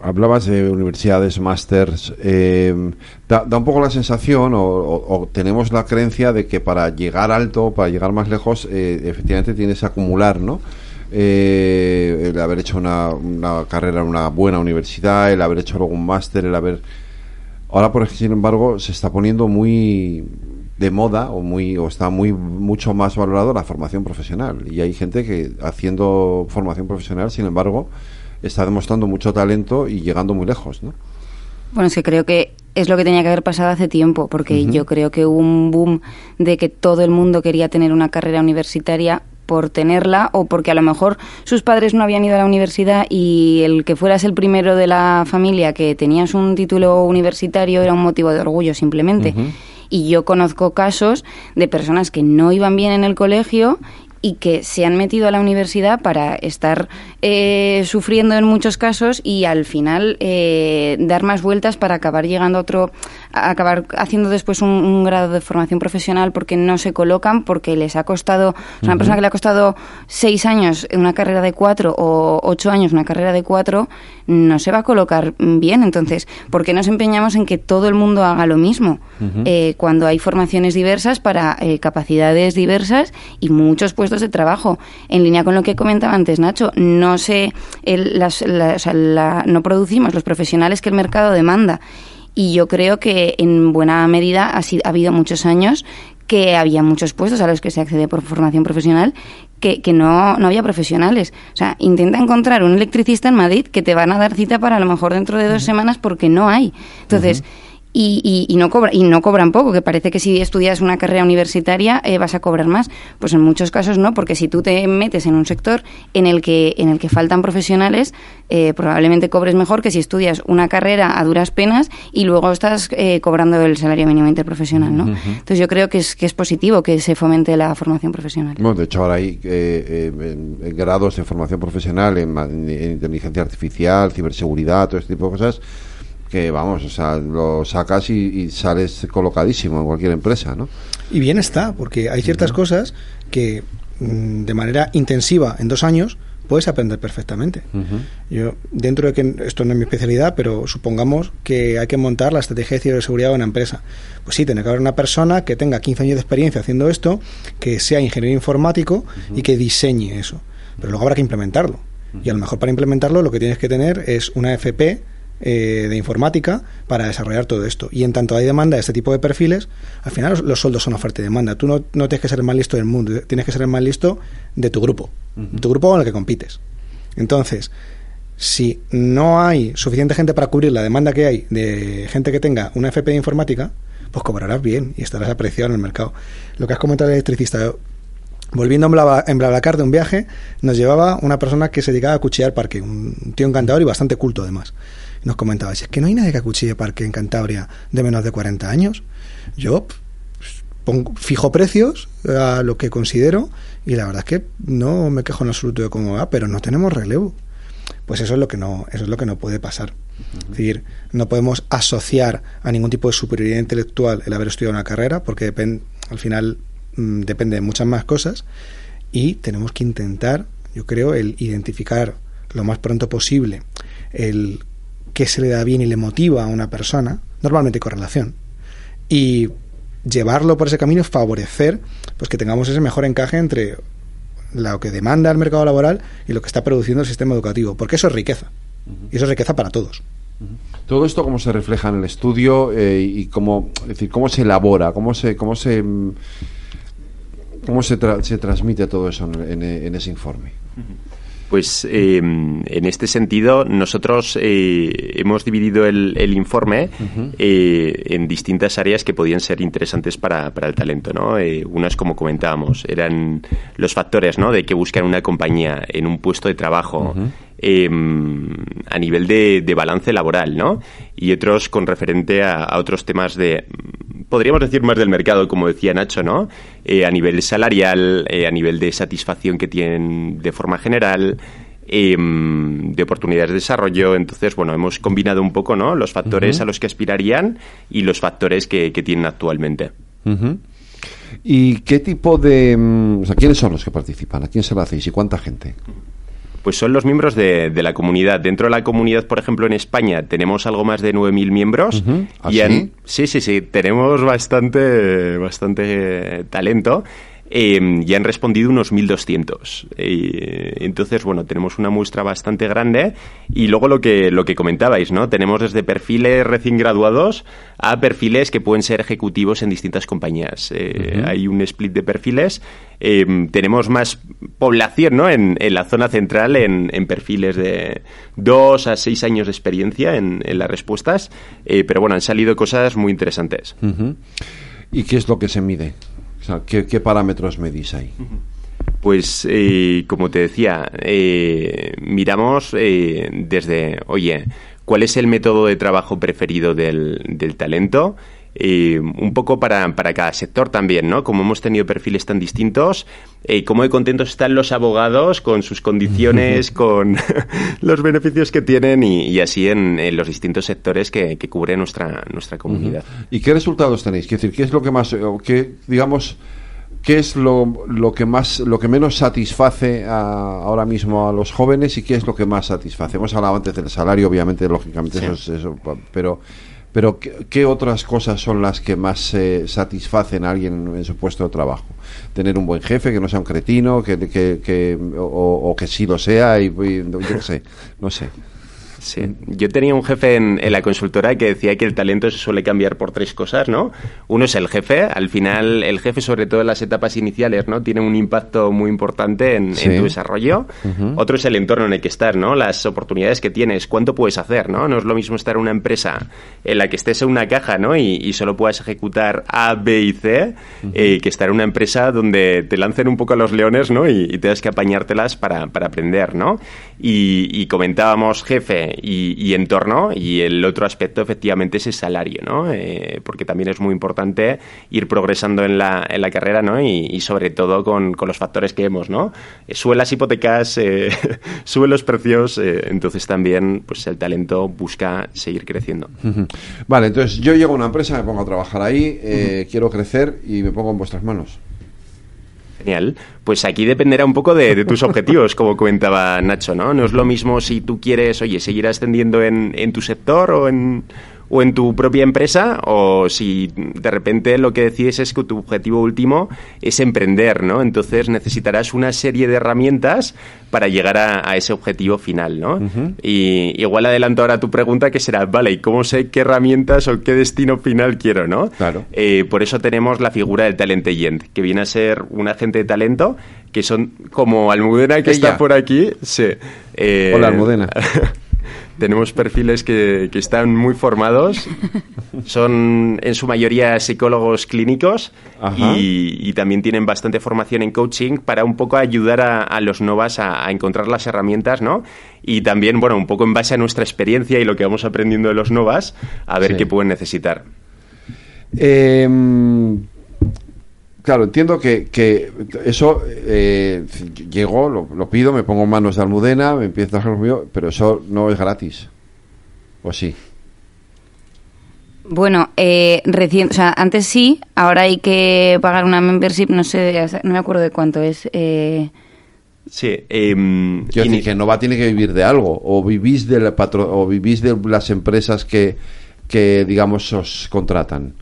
hablabas de universidades, másters. Em, da, un poco la sensación o, tenemos la creencia de que para llegar alto, para llegar más lejos, eh, efectivamente tienes que acumular, ¿no? Eh, el haber hecho una, una, carrera en una buena universidad, el haber hecho algún máster, el haber... Ahora, por ejemplo, sin embargo, se está poniendo muy de moda o muy o está muy mucho más valorado la formación profesional y hay gente que haciendo formación profesional, sin embargo, está demostrando mucho talento y llegando muy lejos, ¿no? Bueno, es que creo que es lo que tenía que haber pasado hace tiempo, porque yo creo que hubo un boom de que todo el mundo quería tener una carrera universitaria por tenerla o porque a lo mejor sus padres no habían ido a la universidad y el que fueras el primero de la familia que tenías un título universitario era un motivo de orgullo simplemente. Y yo conozco casos de personas que no iban bien en el colegio y que se han metido a la universidad para estar eh, sufriendo en muchos casos y al final eh, dar más vueltas para acabar llegando a otro, acabar haciendo después un, grado de formación profesional porque no se colocan, porque les ha costado, una persona que le ha costado seis años una carrera de cuatro o ocho años una carrera de cuatro, no se va a colocar bien. Entonces, ¿por qué nos empeñamos en que todo el mundo haga lo mismo? Eh, cuando hay formaciones diversas para capacidades diversas y muchos puestos de trabajo. En línea con lo que comentaba antes Nacho, no sé, no producimos los profesionales que el mercado demanda. Y yo creo que en buena medida ha, ha habido muchos años que había muchos puestos a los que se accede por formación profesional que, que no, no, había profesionales. O sea, intenta encontrar un electricista en Madrid que te van a dar cita para a lo mejor dentro de dos semanas porque no hay. Entonces, y, y, no cobra, y no cobran poco, que parece que si estudias una carrera universitaria eh, vas a cobrar más. Pues en muchos casos no, porque si tú te metes en un sector en el que, en el que faltan profesionales, eh, probablemente cobres mejor que si estudias una carrera a duras penas y luego estás eh, cobrando el salario mínimo interprofesional. ¿no? Entonces yo creo que es, que es positivo que se fomente la formación profesional. Bueno, de hecho ahora hay grados de formación profesional en, en inteligencia artificial, ciberseguridad, todo este tipo de cosas que vamos, o sea, lo sacas y, sales colocadísimo en cualquier empresa, ¿no? Y bien está, porque hay ciertas cosas que mm, de manera intensiva en dos años puedes aprender perfectamente. Yo, dentro de que esto no es mi especialidad, pero supongamos que hay que montar la estrategia de ciberseguridad de una empresa. Pues sí, tiene que haber una persona que tenga 15 años de experiencia haciendo esto, que sea ingeniero informático y que diseñe eso. Pero luego habrá que implementarlo. Y a lo mejor para implementarlo lo que tienes que tener es una FP eh, de informática para desarrollar todo esto. Y en tanto hay demanda de este tipo de perfiles, al final los, sueldos son oferta y demanda. Tú no, no, tienes que ser el más listo del mundo, tienes que ser el más listo de tu grupo, tu grupo con el que compites. Entonces, si no hay suficiente gente para cubrir la demanda que hay de gente que tenga una FP de informática, pues cobrarás bien y estarás apreciado en el mercado. Lo que has comentado el electricista, Volviendo en Blablacar de un viaje, nos llevaba una persona que se dedicaba a cuchillar parque, un tío encantador y bastante culto además nos comentaba, es que no hay nadie que acuchille parque en Cantabria de menos de 40 años. Yo pues, pongo, fijo precios a lo que considero y la verdad es que no me quejo en absoluto de cómo va, pero no tenemos relevo. Pues eso es lo que no, eso es lo que no puede pasar. Es decir, no podemos asociar a ningún tipo de superioridad intelectual el haber estudiado una carrera, porque depende, al final mm, depende de muchas más cosas, y tenemos que intentar, yo creo, el identificar lo más pronto posible el que se le da bien y le motiva a una persona, normalmente correlación, y llevarlo por ese camino, favorecer pues que tengamos ese mejor encaje entre lo que demanda el mercado laboral y lo que está produciendo el sistema educativo, porque eso es riqueza, y eso es riqueza para todos. Todo esto cómo se refleja en el estudio eh, y cómo, es decir, cómo se elabora, cómo se, cómo se, cómo se, se transmite todo eso en, en ese informe. Pues em, en este sentido, nosotros eh, hemos dividido el, informe eh, en distintas áreas que podían ser interesantes para, el talento. ¿no? Eh, unas, como comentábamos, eran los factores ¿no? de que buscan una compañía en un puesto de trabajo. em, a nivel de, balance laboral, ¿no? Y otros con referente a, otros temas de, podríamos decir más del mercado, como decía Nacho, ¿no? Eh, a nivel salarial, eh, a nivel de satisfacción que tienen de forma general, em, de oportunidades de desarrollo. Entonces, bueno, hemos combinado un poco, ¿no? Los factores a los que aspirarían y los factores que, tienen actualmente. ¿Y qué tipo de... Mm, o sea, ¿quiénes son los que participan? ¿A quién se lo hacéis y cuánta gente? Pues son los miembros de, la comunidad. Dentro de la comunidad, por ejemplo, en España tenemos algo más de 9.000 miembros. ¿Ah, y sí, sí, sí, tenemos bastante, bastante talento. Eh, ya han respondido unos 1.200. Eh, entonces, bueno, tenemos una muestra bastante grande. Y luego lo que, lo que comentabais, ¿no? Tenemos desde perfiles recién graduados a perfiles que pueden ser ejecutivos en distintas compañías. Eh, hay un split de perfiles. Eh, tenemos más población, ¿no? En, la zona central, en, perfiles de dos a seis años de experiencia en, las respuestas. pero bueno, han salido cosas muy interesantes. ¿Y qué es lo que se mide? ¿Qué, parámetros medís ahí? Pues, eh, como te decía, eh, miramos eh, desde, oye, ¿cuál es el método de trabajo preferido del, del talento? Un poco para, para, cada sector también, ¿no? Como hemos tenido perfiles tan distintos, eh, cómo de contentos están los abogados con sus condiciones, *laughs* con *laughs* los beneficios que tienen y, así en, los distintos sectores que, que cubre nuestra, nuestra comunidad. ¿Y qué resultados tenéis? Quiero decir, ¿qué es lo que más, qué, digamos, qué es lo, lo, que más, lo que menos satisface ahora mismo a los jóvenes y qué es lo que más satisface? Hemos hablado antes del salario, obviamente, lógicamente, eso es eso, pero pero ¿qué, otras cosas son las que más satisfacen a alguien en su puesto de trabajo? Tener un buen jefe, que no sea un cretino, que, que, o, que sí lo sea, y, y yo sé, no sé. Sí. Yo tenía un jefe en, la consultora que decía que el talento se suele cambiar por tres cosas, ¿no? Uno es el jefe. Al final, el jefe, sobre todo en las etapas iniciales, ¿no? Tiene un impacto muy importante en, tu desarrollo. Otro es el entorno en el que estás, ¿no? Las oportunidades que tienes, cuánto puedes hacer, ¿no? No es lo mismo estar en una empresa en la que estés en una caja, ¿no? Y, solo puedas ejecutar A, B y C, eh, que estar en una empresa donde te lancen un poco a los leones, ¿no? Y, y tengas que apañártelas para, para aprender, ¿no? Y, y comentábamos jefe y, entorno, y el otro aspecto efectivamente es el salario, ¿no? Eh, porque también es muy importante ir progresando en la, en la carrera, ¿no? Y, sobre todo con, los factores que hemos, ¿no? Eh, sube las hipotecas, eh, *laughs* sube los precios, entonces también pues el talento busca seguir creciendo. Vale, entonces yo llego a una empresa, me pongo a trabajar ahí, quiero crecer y me pongo en vuestras manos. Genial. Pues aquí dependerá un poco de, tus objetivos, como comentaba Nacho, ¿no? No es lo mismo si tú quieres, oye, seguir ascendiendo en, en tu sector o en, o en tu propia empresa o si de repente lo que decides es que tu objetivo último es emprender, ¿no? Entonces necesitarás una serie de herramientas para llegar a, ese objetivo final, ¿no? Y igual adelanto ahora tu pregunta que será, vale, ¿y cómo sé qué herramientas o qué destino final quiero, ¿no? Claro. Eh, por eso tenemos la figura del talent agent, que viene a ser un agente de talento que son como Almudena que está por aquí. Sí. Eh, Hola, Almudena. *laughs* Tenemos perfiles que, están muy formados, son en su mayoría psicólogos clínicos y, también tienen bastante formación en coaching para un poco ayudar a, los novas a, encontrar las herramientas, ¿no? Y también, bueno, un poco en base a nuestra experiencia y lo que vamos aprendiendo de los novas, a ver qué pueden necesitar. Eh, Claro, entiendo que, que eso eh, llegó, lo, pido, me pongo en manos de Almudena, me empiezo a hacer mío, pero eso no es gratis. ¿O sí? Bueno, eh, recién, o sea, antes sí, ahora hay que pagar una membership, no sé, no me acuerdo de cuánto es. Eh... Sí. Eh, Quiero decir que Nova tiene que vivir de algo, o vivís de, la o vivís de las empresas que, que, digamos, os contratan.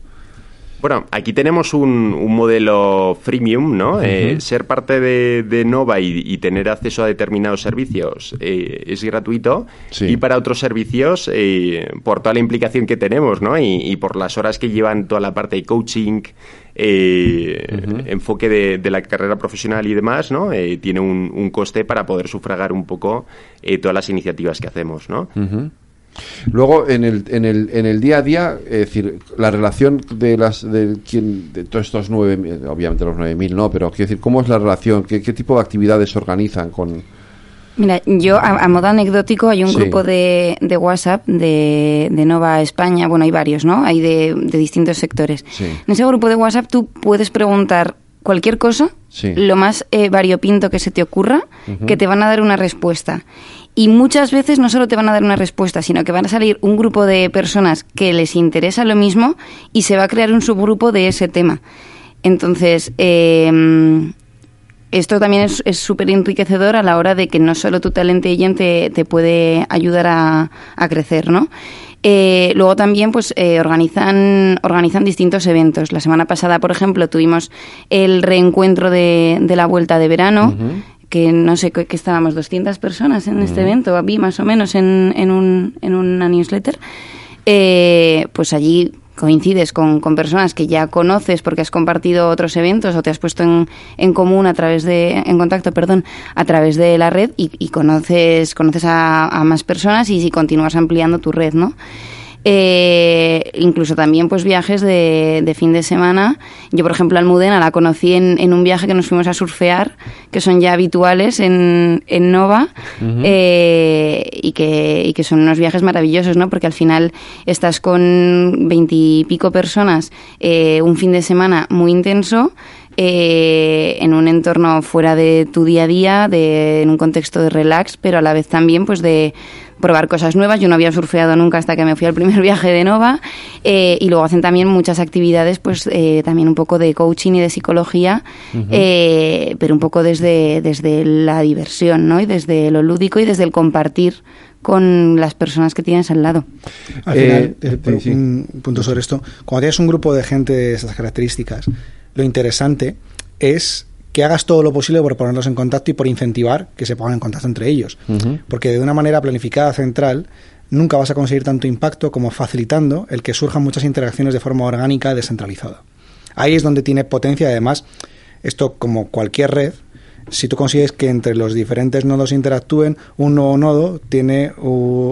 Bueno, aquí tenemos un, modelo freemium, ¿no? Eh, ser parte de, Nova y, tener acceso a determinados servicios eh, es gratuito y para otros servicios, eh, por toda la implicación que tenemos, ¿no? Y, por las horas que llevan toda la parte de coaching, enfoque de, la carrera profesional y demás, ¿no? tiene un, coste para poder sufragar un poco todas las iniciativas que hacemos, ¿no? Luego, en el, en, el, en el día a día, es decir, la relación de las de, quién, de todos estos nueve, obviamente los nueve mil no, pero quiero decir, ¿cómo es la relación? ¿Qué, tipo de actividades se organizan con...? Mira, yo a, modo anecdótico hay un grupo de, de WhatsApp de, de, Nova España, bueno, hay varios, ¿no? Hay de, de distintos sectores. En ese grupo de WhatsApp tú puedes preguntar cualquier cosa, lo más eh, variopinto que se te ocurra, que te van a dar una respuesta. Y muchas veces no solo te van a dar una respuesta, sino que van a salir un grupo de personas que les interesa lo mismo y se va a crear un subgrupo de ese tema. Entonces, eh, esto también es súper enriquecedor a la hora de que no solo tu talento te, te puede ayudar a, a crecer, ¿no? Eh, luego también pues eh, organizan, organizan distintos eventos. La semana pasada, por ejemplo, tuvimos el reencuentro de, de la vuelta de verano. Que no sé, que estábamos 200 personas en este evento, vi más o menos en, en, un, en una newsletter. Eh, pues allí coincides con, con, personas que ya conoces porque has compartido otros eventos o te has puesto en, en común a través de, en contacto, perdón, a través de la red y, conoces, conoces a, a, más personas y, si continúas ampliando tu red, ¿no? Eh, incluso también pues viajes de, de, fin de semana. Yo, por ejemplo, Almudena la conocí en, en, un viaje que nos fuimos a surfear, que son ya habituales en, en Nova, eh, y, que, y que son unos viajes maravillosos, ¿no? Porque al final estás con veintipico personas eh, un fin de semana muy intenso. Eh, en un entorno fuera de tu día a día, de, en un contexto de relax, pero a la vez también pues de, probar cosas nuevas. Yo no había surfeado nunca hasta que me fui al primer *laughs* viaje de Nova. Eh, y luego hacen también muchas actividades, pues eh, también un poco de coaching y de psicología, eh, pero un poco desde, desde la diversión, ¿no? Y desde lo lúdico y desde el compartir con las personas que tienes al lado. Al final, un punto sobre esto, cuando tienes un grupo de gente de esas características, lo interesante es que hagas todo lo posible por ponerlos en contacto y por incentivar que se pongan en contacto entre ellos. Porque de una manera planificada central nunca vas a conseguir tanto impacto como facilitando el que surjan muchas interacciones de forma orgánica descentralizada. Ahí es donde tiene potencia, además, esto como cualquier red, si tú consigues que entre los diferentes nodos interactúen, un nuevo nodo tiene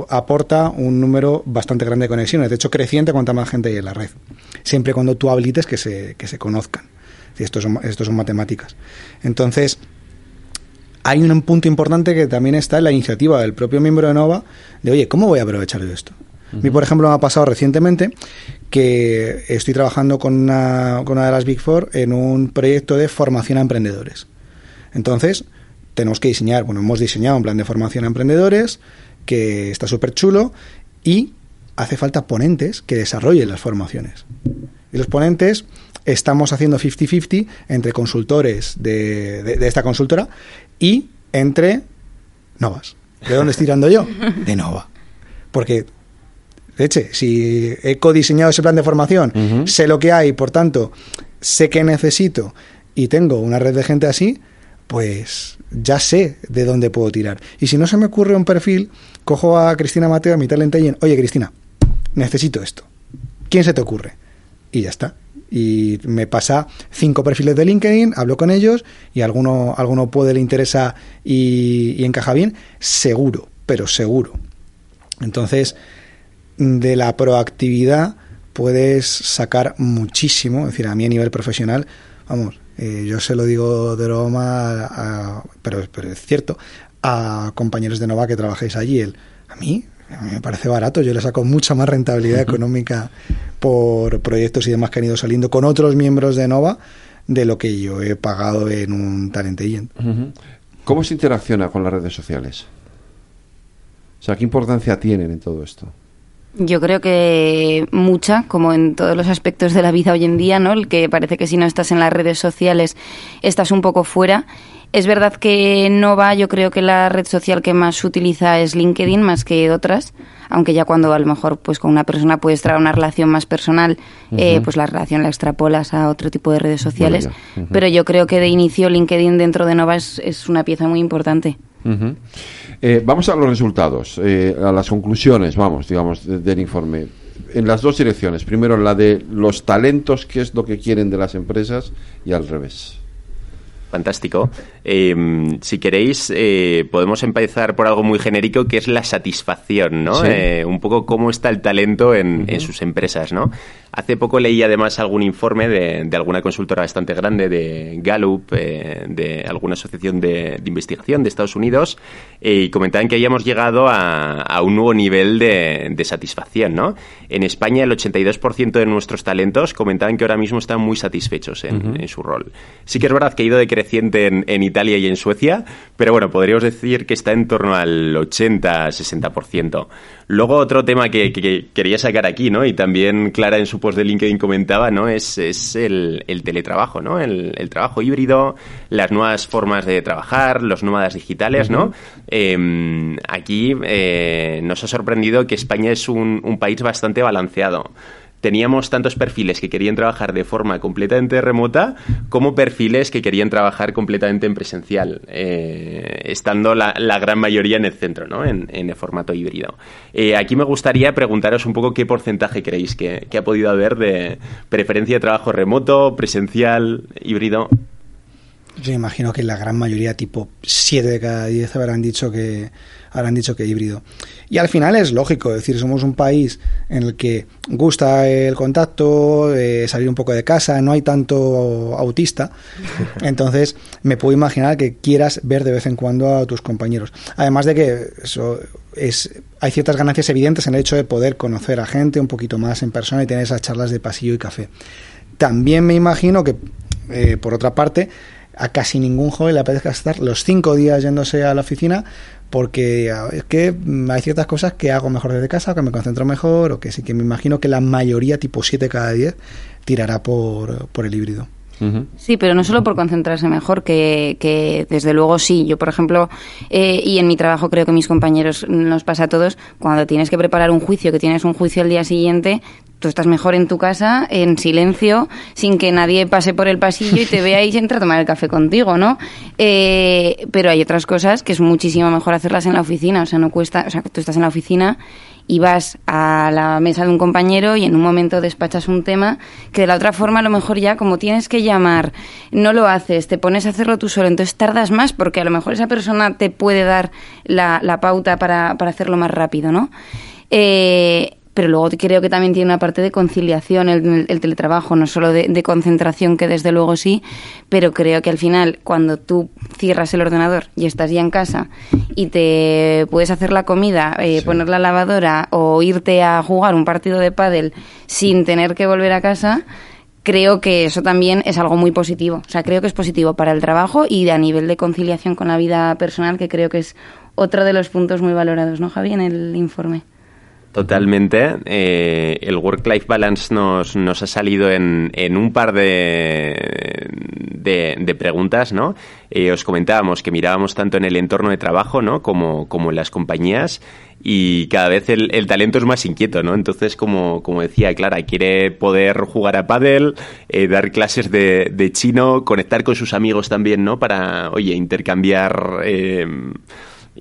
aporta un número bastante grande de conexiones, de hecho creciente cuanta más gente hay en la red, siempre cuando tú habilites que se, que se conozcan. Esto son, esto son matemáticas. Entonces, hay un punto importante que también está en la iniciativa del propio miembro de Nova de, oye, ¿cómo voy a aprovechar yo esto? A mí, por ejemplo, me ha pasado recientemente que estoy trabajando con una, con una de las Big Four en un proyecto de formación a emprendedores. Entonces, tenemos que diseñar, bueno, hemos diseñado un plan de formación a emprendedores que está súper chulo y hace falta ponentes que desarrollen las formaciones. Y los ponentes estamos haciendo 50-50 entre consultores de, de, esta consultora y entre Novas. ¿De dónde estoy tirando yo? De Nova. Porque, de hecho, si he codiseñado ese plan de formación, sé lo que hay, por tanto, sé que necesito y tengo una red de gente así, pues ya sé de dónde puedo tirar. Y si no se me ocurre un perfil, cojo a Cristina Mateo, a mi talent y oye Cristina, necesito esto. ¿Quién se te ocurre? Y ya está y me pasa cinco perfiles de LinkedIn, hablo con ellos y alguno, alguno puede le interesa y, encaja bien, seguro, pero seguro. Entonces, de la proactividad puedes sacar muchísimo, es decir, a mí a nivel profesional, vamos, eh, yo se lo digo de broma, pero, pero es cierto, a compañeros de Nova que trabajáis allí, el, a mí a mí me parece barato, yo le saco mucha más rentabilidad económica por proyectos y demás que han ido saliendo con otros miembros de Nova de lo que yo he pagado en un Talent Agent. ¿Cómo se interacciona con las redes sociales? O sea, ¿qué importancia tienen en todo esto? Yo creo que mucha, como en todos los aspectos de la vida hoy en día, ¿no? El que parece que si no estás en las redes sociales estás un poco fuera es verdad que Nova, yo creo que la red social que más utiliza es LinkedIn más que otras, aunque ya cuando a lo mejor pues con una persona puedes traer una relación más personal, eh, pues la relación la extrapolas a otro tipo de redes sociales. Pero yo creo que de inicio LinkedIn dentro de Nova es, una pieza muy importante. Eh, vamos a los resultados, eh, a las conclusiones, vamos, digamos, del informe. En las dos direcciones. Primero, la de los talentos, qué es lo que quieren de las empresas, y al revés. Fantástico. Em, si queréis, eh, podemos empezar por algo muy genérico que es la satisfacción, ¿no? Eh, un poco cómo está el talento en, sus empresas, ¿no? Hace poco leí además algún informe de, alguna consultora bastante grande, de Gallup, eh, de alguna asociación de, investigación de Estados Unidos, eh, y comentaban que habíamos llegado a, un nuevo nivel de, satisfacción. ¿no? En España el 82% de nuestros talentos comentaban que ahora mismo están muy satisfechos en, su rol. Sí que es verdad que ha ido decreciente en, en Italia y en Suecia, pero bueno, podríamos decir que está en torno al 80-60%. Luego otro tema que, quería sacar aquí, ¿no? Y también Clara en su post de LinkedIn comentaba, ¿no? Es, el, teletrabajo, ¿no? El, trabajo híbrido, las nuevas formas de trabajar, los nómadas digitales, ¿no? Em, aquí eh, nos ha sorprendido que España es un país bastante balanceado teníamos tantos perfiles que querían trabajar de forma completamente remota como perfiles que querían trabajar completamente en presencial, eh, estando la, gran mayoría en el centro, ¿no? en, el formato híbrido. Eh, aquí me gustaría preguntaros un poco qué porcentaje creéis que, ha podido haber de preferencia de trabajo remoto, presencial, híbrido. Yo imagino que la gran mayoría, tipo 7 de cada 10, habrán dicho que habrán dicho que híbrido. Y al final es lógico, es decir, somos un país en el que gusta el contacto, eh, salir un poco de casa, no hay tanto autista, *laughs* entonces me puedo imaginar que quieras ver de vez en cuando a tus compañeros. Además de que eso es, hay ciertas ganancias evidentes en el hecho de poder conocer a gente un poquito más en persona y tener esas charlas de pasillo y café. También me imagino que, eh, por otra parte, a casi ningún joven le apetezca estar los cinco días yéndose a la oficina porque es que hay ciertas cosas que hago mejor desde casa, o que me concentro mejor, o que sí que me imagino que la mayoría, tipo 7 cada 10, tirará por, por el híbrido. Sí, pero no solo por concentrarse mejor, que, que desde luego sí. Yo, por ejemplo, eh, y en mi trabajo creo que mis compañeros nos pasa a todos, cuando tienes que preparar un juicio, que tienes un juicio al día siguiente, tú estás mejor en tu casa, en silencio, sin que nadie pase por el pasillo y te vea y entre a tomar el café contigo, ¿no? Eh, pero hay otras cosas que es muchísimo mejor hacerlas en la oficina, o sea, no cuesta, o sea, tú estás en la oficina y vas a la mesa de un compañero y en un momento despachas un tema que de la otra forma a lo mejor ya como tienes que llamar, no lo haces, te pones a hacerlo tú solo, entonces tardas más porque a lo mejor esa persona te puede dar la, pauta para, para hacerlo más rápido, ¿no? Eh, pero luego creo que también tiene una parte de conciliación el, teletrabajo, no solo de, concentración, que desde luego sí, pero creo que al final, cuando tú cierras el ordenador y estás ya en casa y te puedes hacer la comida, eh, poner la lavadora o irte a jugar un partido de pádel sin tener que volver a casa, creo que eso también es algo muy positivo. O sea, creo que es positivo para el trabajo y a nivel de conciliación con la vida personal, que creo que es otro de los puntos muy valorados, ¿no, Javi, en el informe? Totalmente. Eh, el work-life balance nos, nos ha salido en, en un par de, de, preguntas, ¿no? Eh, os comentábamos que mirábamos tanto en el entorno de trabajo, ¿no? Como, como en las compañías y cada vez el, el, talento es más inquieto, ¿no? Entonces, como, como decía Clara, quiere poder jugar a pádel, eh, dar clases de, de, chino, conectar con sus amigos también, ¿no? Para, oye, intercambiar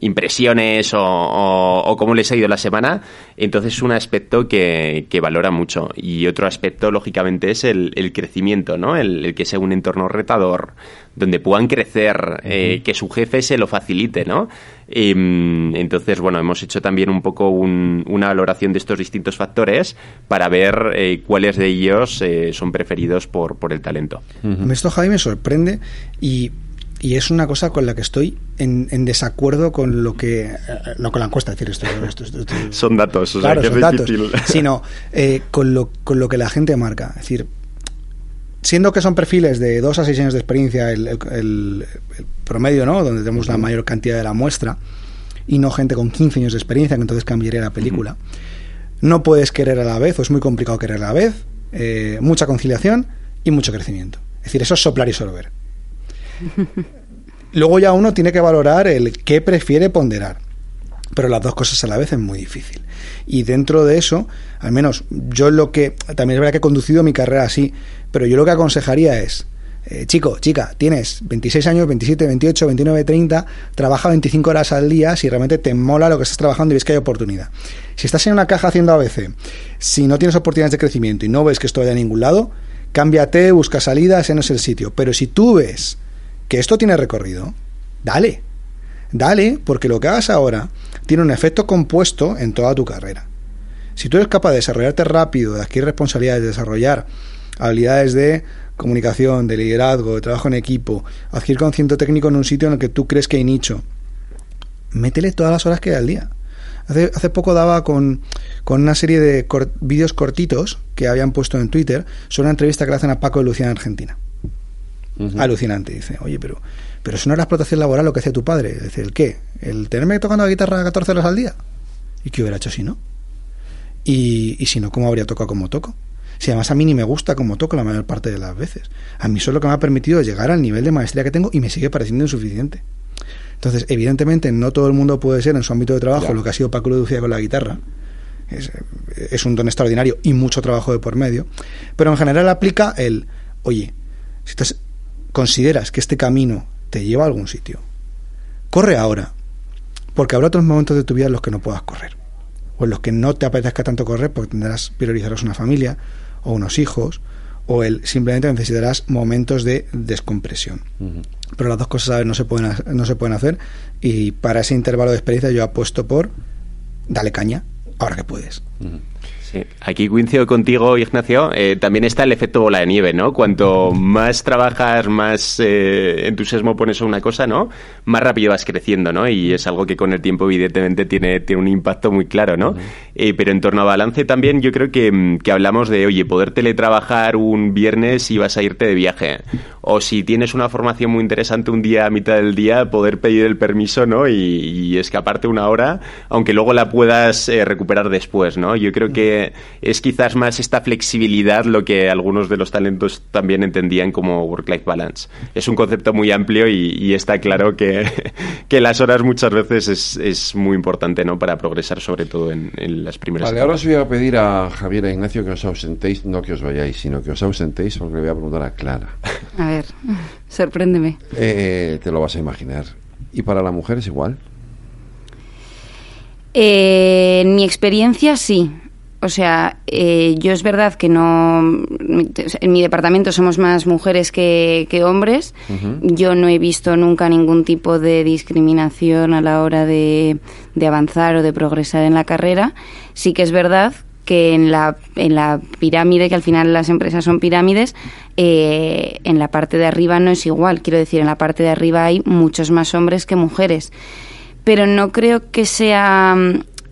impresiones o, cómo les ha ido la semana. Entonces es un aspecto que, valora mucho. Y otro aspecto, lógicamente, es el, crecimiento, ¿no? El, que sea un entorno retador, donde puedan crecer, eh, que su jefe se lo facilite, ¿no? Mm, entonces, bueno, hemos hecho también un poco una valoración de estos distintos factores para ver eh, cuáles de ellos eh, son preferidos por, por el talento. Esto, Javi, me sorprende y y es una cosa con la que estoy en, desacuerdo con lo que eh, no con la encuesta decir esto, son datos o sea, que es datos, sino eh, con lo con lo que la gente marca. Es decir siendo que son perfiles de dos a seis años de experiencia el, promedio no donde tenemos la mayor cantidad de la muestra y no gente con 15 años de experiencia que entonces cambiaría la película. No puedes querer a la vez o es muy complicado querer a la vez eh, mucha conciliación y mucho crecimiento. Es decir eso es soplar y sorber *laughs* Luego ya uno tiene que valorar el qué prefiere ponderar. Pero las dos cosas a la vez es muy difícil. Y dentro de eso, al menos yo lo que, también es verdad que he conducido mi carrera así, pero yo lo que aconsejaría es, eh, chico, chica, tienes 26 años, 27, 28, 29, 30, trabaja 25 horas al día si realmente te mola lo que estás trabajando y ves que hay oportunidad. Si estás en una caja haciendo ABC, si no tienes oportunidades de crecimiento y no ves que esto vaya a ningún lado, cámbiate, busca salidas, ese no es el sitio. Pero si tú ves que esto tiene recorrido, dale. Dale, porque lo que hagas ahora tiene un efecto compuesto en toda tu carrera. Si tú eres capaz de desarrollarte rápido, de adquirir responsabilidades, de desarrollar habilidades de comunicación, de liderazgo, de trabajo en equipo, adquirir conocimiento técnico en un sitio en el que tú crees que hay nicho, métele todas las horas que hay al día. Hace, poco daba con, con una serie de vídeos cortitos que habían puesto en Twitter sobre una entrevista que le hacen a Paco de Lucía en Argentina. Alucinante, dice, oye, pero, pero eso no era explotación laboral lo que hacía tu padre. Dice, ¿el qué? ¿El tenerme tocando la guitarra 14 horas al día? ¿Y qué hubiera hecho si no? Y, y si no, ¿cómo habría tocado como toco? Si además a mí ni me gusta como toco la mayor parte de las veces. A mí eso es lo que me ha permitido llegar al nivel de maestría que tengo y me sigue pareciendo insuficiente. Entonces, evidentemente, no todo el mundo puede ser en su ámbito de trabajo lo que ha sido Paco Lucía con la guitarra. Es, es, un don extraordinario y mucho trabajo de por medio. Pero en general aplica el, oye, si te consideras que este camino te lleva a algún sitio, corre ahora. Porque habrá otros momentos de tu vida en los que no puedas correr. O en los que no te apetezca tanto correr porque tendrás, priorizarás una familia o unos hijos o el simplemente necesitarás momentos de descompresión. Pero las dos cosas no se pueden no se pueden hacer y para ese intervalo de experiencia yo apuesto por dale caña ahora que puedes. Sí. Aquí coincido contigo, Ignacio. Eh, también está el efecto bola de nieve, ¿no? Cuanto más trabajas, más eh, entusiasmo pones a una cosa, ¿no? Más rápido vas creciendo, ¿no? Y es algo que con el tiempo, evidentemente, tiene, tiene un impacto muy claro, ¿no? Eh, pero en torno a balance también, yo creo que, que, hablamos de, oye, poder teletrabajar un viernes y vas a irte de viaje. O si tienes una formación muy interesante un día a mitad del día, poder pedir el permiso, ¿no? Y, y escaparte una hora, aunque luego la puedas recuperar después, ¿no? Yo creo que es quizás más esta flexibilidad lo que algunos de los talentos también entendían como work-life balance. Es un concepto muy amplio y, está claro que, *laughs* que, las horas muchas veces es, es, muy importante ¿no? para progresar, sobre todo en, las primeras Vale, ahora os voy a pedir a Javier e Ignacio que os ausentéis, no que os vayáis, sino que os ausentéis porque le voy a preguntar a Clara. A ver, *laughs* sorpréndeme. Eh, te lo vas a imaginar. ¿Y para la mujer es igual? Eh, en mi experiencia sí. O sea, eh, yo es verdad que no. En mi departamento somos más mujeres que, hombres. Yo no he visto nunca ningún tipo de discriminación a la hora de, avanzar o de progresar en la carrera. Sí que es verdad que en la, en la pirámide, que al final las empresas son pirámides, eh, en la parte de arriba no es igual. Quiero decir, en la parte de arriba hay muchos más hombres que mujeres. Pero no creo que sea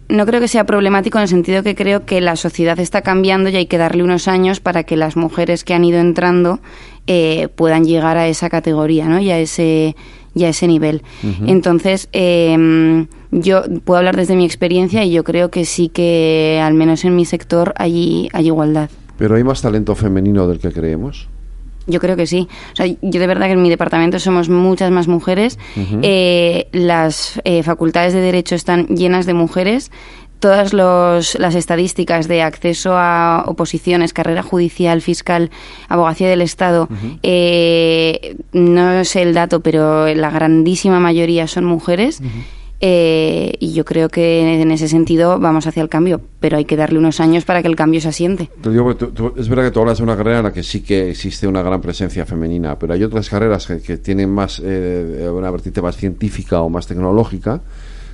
no creo que sea problemático en el sentido que creo que la sociedad está cambiando y hay que darle unos años para que las mujeres que han ido entrando eh, puedan llegar a esa categoría ¿no? y, a ese, y ese nivel. Entonces, em, yo puedo hablar desde mi experiencia y yo creo que sí que, al menos en mi sector, hay, hay igualdad. ¿Pero hay más talento femenino del que creemos? Yo creo que sí. O sea, yo de verdad que en mi departamento somos muchas más mujeres. Eh, las eh, facultades de Derecho están llenas de mujeres. Todas las estadísticas de acceso a oposiciones, carrera judicial, fiscal, abogacía del Estado, eh, no sé el dato, pero la grandísima mayoría son mujeres. Eh, y yo creo que en ese sentido vamos hacia el cambio, pero hay que darle unos años para que el cambio se asiente. es verdad que tú hablas de una carrera en la que sí que existe una gran presencia femenina, pero hay otras carreras que, tienen más eh, una vertiente más científica o más tecnológica,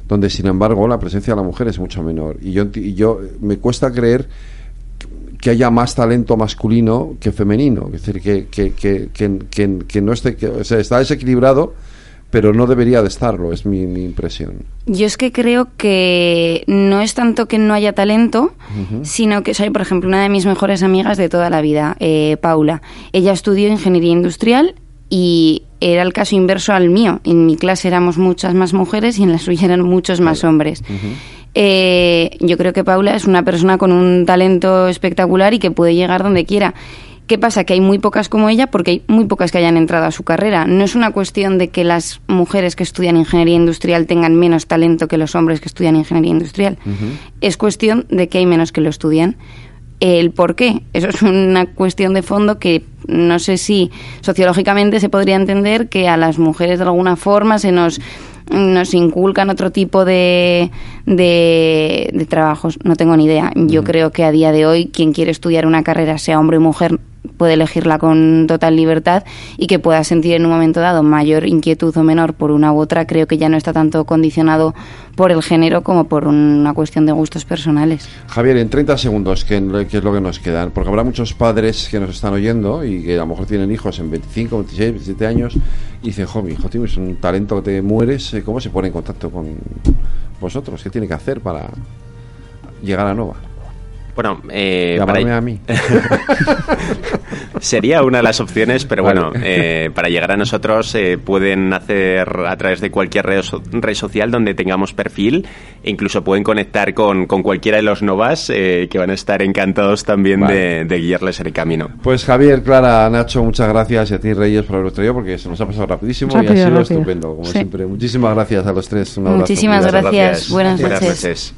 donde sin embargo la presencia de la mujer es mucho menor. Y yo, yo me cuesta creer que haya más talento masculino que femenino, es decir, que, que, que, que no esté, o sea, está desequilibrado pero no debería de estarlo, es mi, impresión. Yo es que creo que no es tanto que no haya talento, sino que soy, por ejemplo, una de mis mejores amigas de toda la vida, eh, Paula. Ella estudió ingeniería industrial y era el caso inverso al mío. En mi clase éramos muchas más mujeres y en la suya eran muchos más hombres. Eh, yo creo que Paula es una persona con un talento espectacular y que puede llegar donde quiera. ¿Qué pasa? Que hay muy pocas como ella porque hay muy pocas que hayan entrado a su carrera. No es una cuestión de que las mujeres que estudian ingeniería industrial tengan menos talento que los hombres que estudian ingeniería industrial. Es cuestión de que hay menos que lo estudian. El por qué, eso es una cuestión de fondo que no sé si sociológicamente se podría entender que a las mujeres de alguna forma se nos nos inculcan otro tipo de, de, trabajos. No tengo ni idea. Yo creo que a día de hoy quien quiere estudiar una carrera, sea hombre o mujer, puede elegirla con total libertad y que pueda sentir en un momento dado mayor inquietud o menor por una u otra, creo que ya no está tanto condicionado por el género como por una cuestión de gustos personales. Javier, en 30 segundos, ¿qué, es lo que nos queda? Porque habrá muchos padres que nos están oyendo y que a lo mejor tienen hijos en 25, 26, 27 años y dicen, jo, mi hijo tienes un talento que te mueres, ¿cómo se pone en contacto con vosotros? ¿Qué tiene que hacer para llegar a Nova? Bueno, eh, para... a mí. *laughs* Sería una de las opciones, pero bueno, eh, para llegar a nosotros eh, pueden hacer a través de cualquier red, red, social donde tengamos perfil e incluso pueden conectar con, con cualquiera de los novas eh, que van a estar encantados también de, guiarles en el camino. Pues Javier, Clara, Nacho, muchas gracias y a ti Reyes por habernos traído porque se nos ha pasado rapidísimo y ha sido estupendo, como siempre. Muchísimas gracias a los tres. Muchísimas gracias. Buenas noches.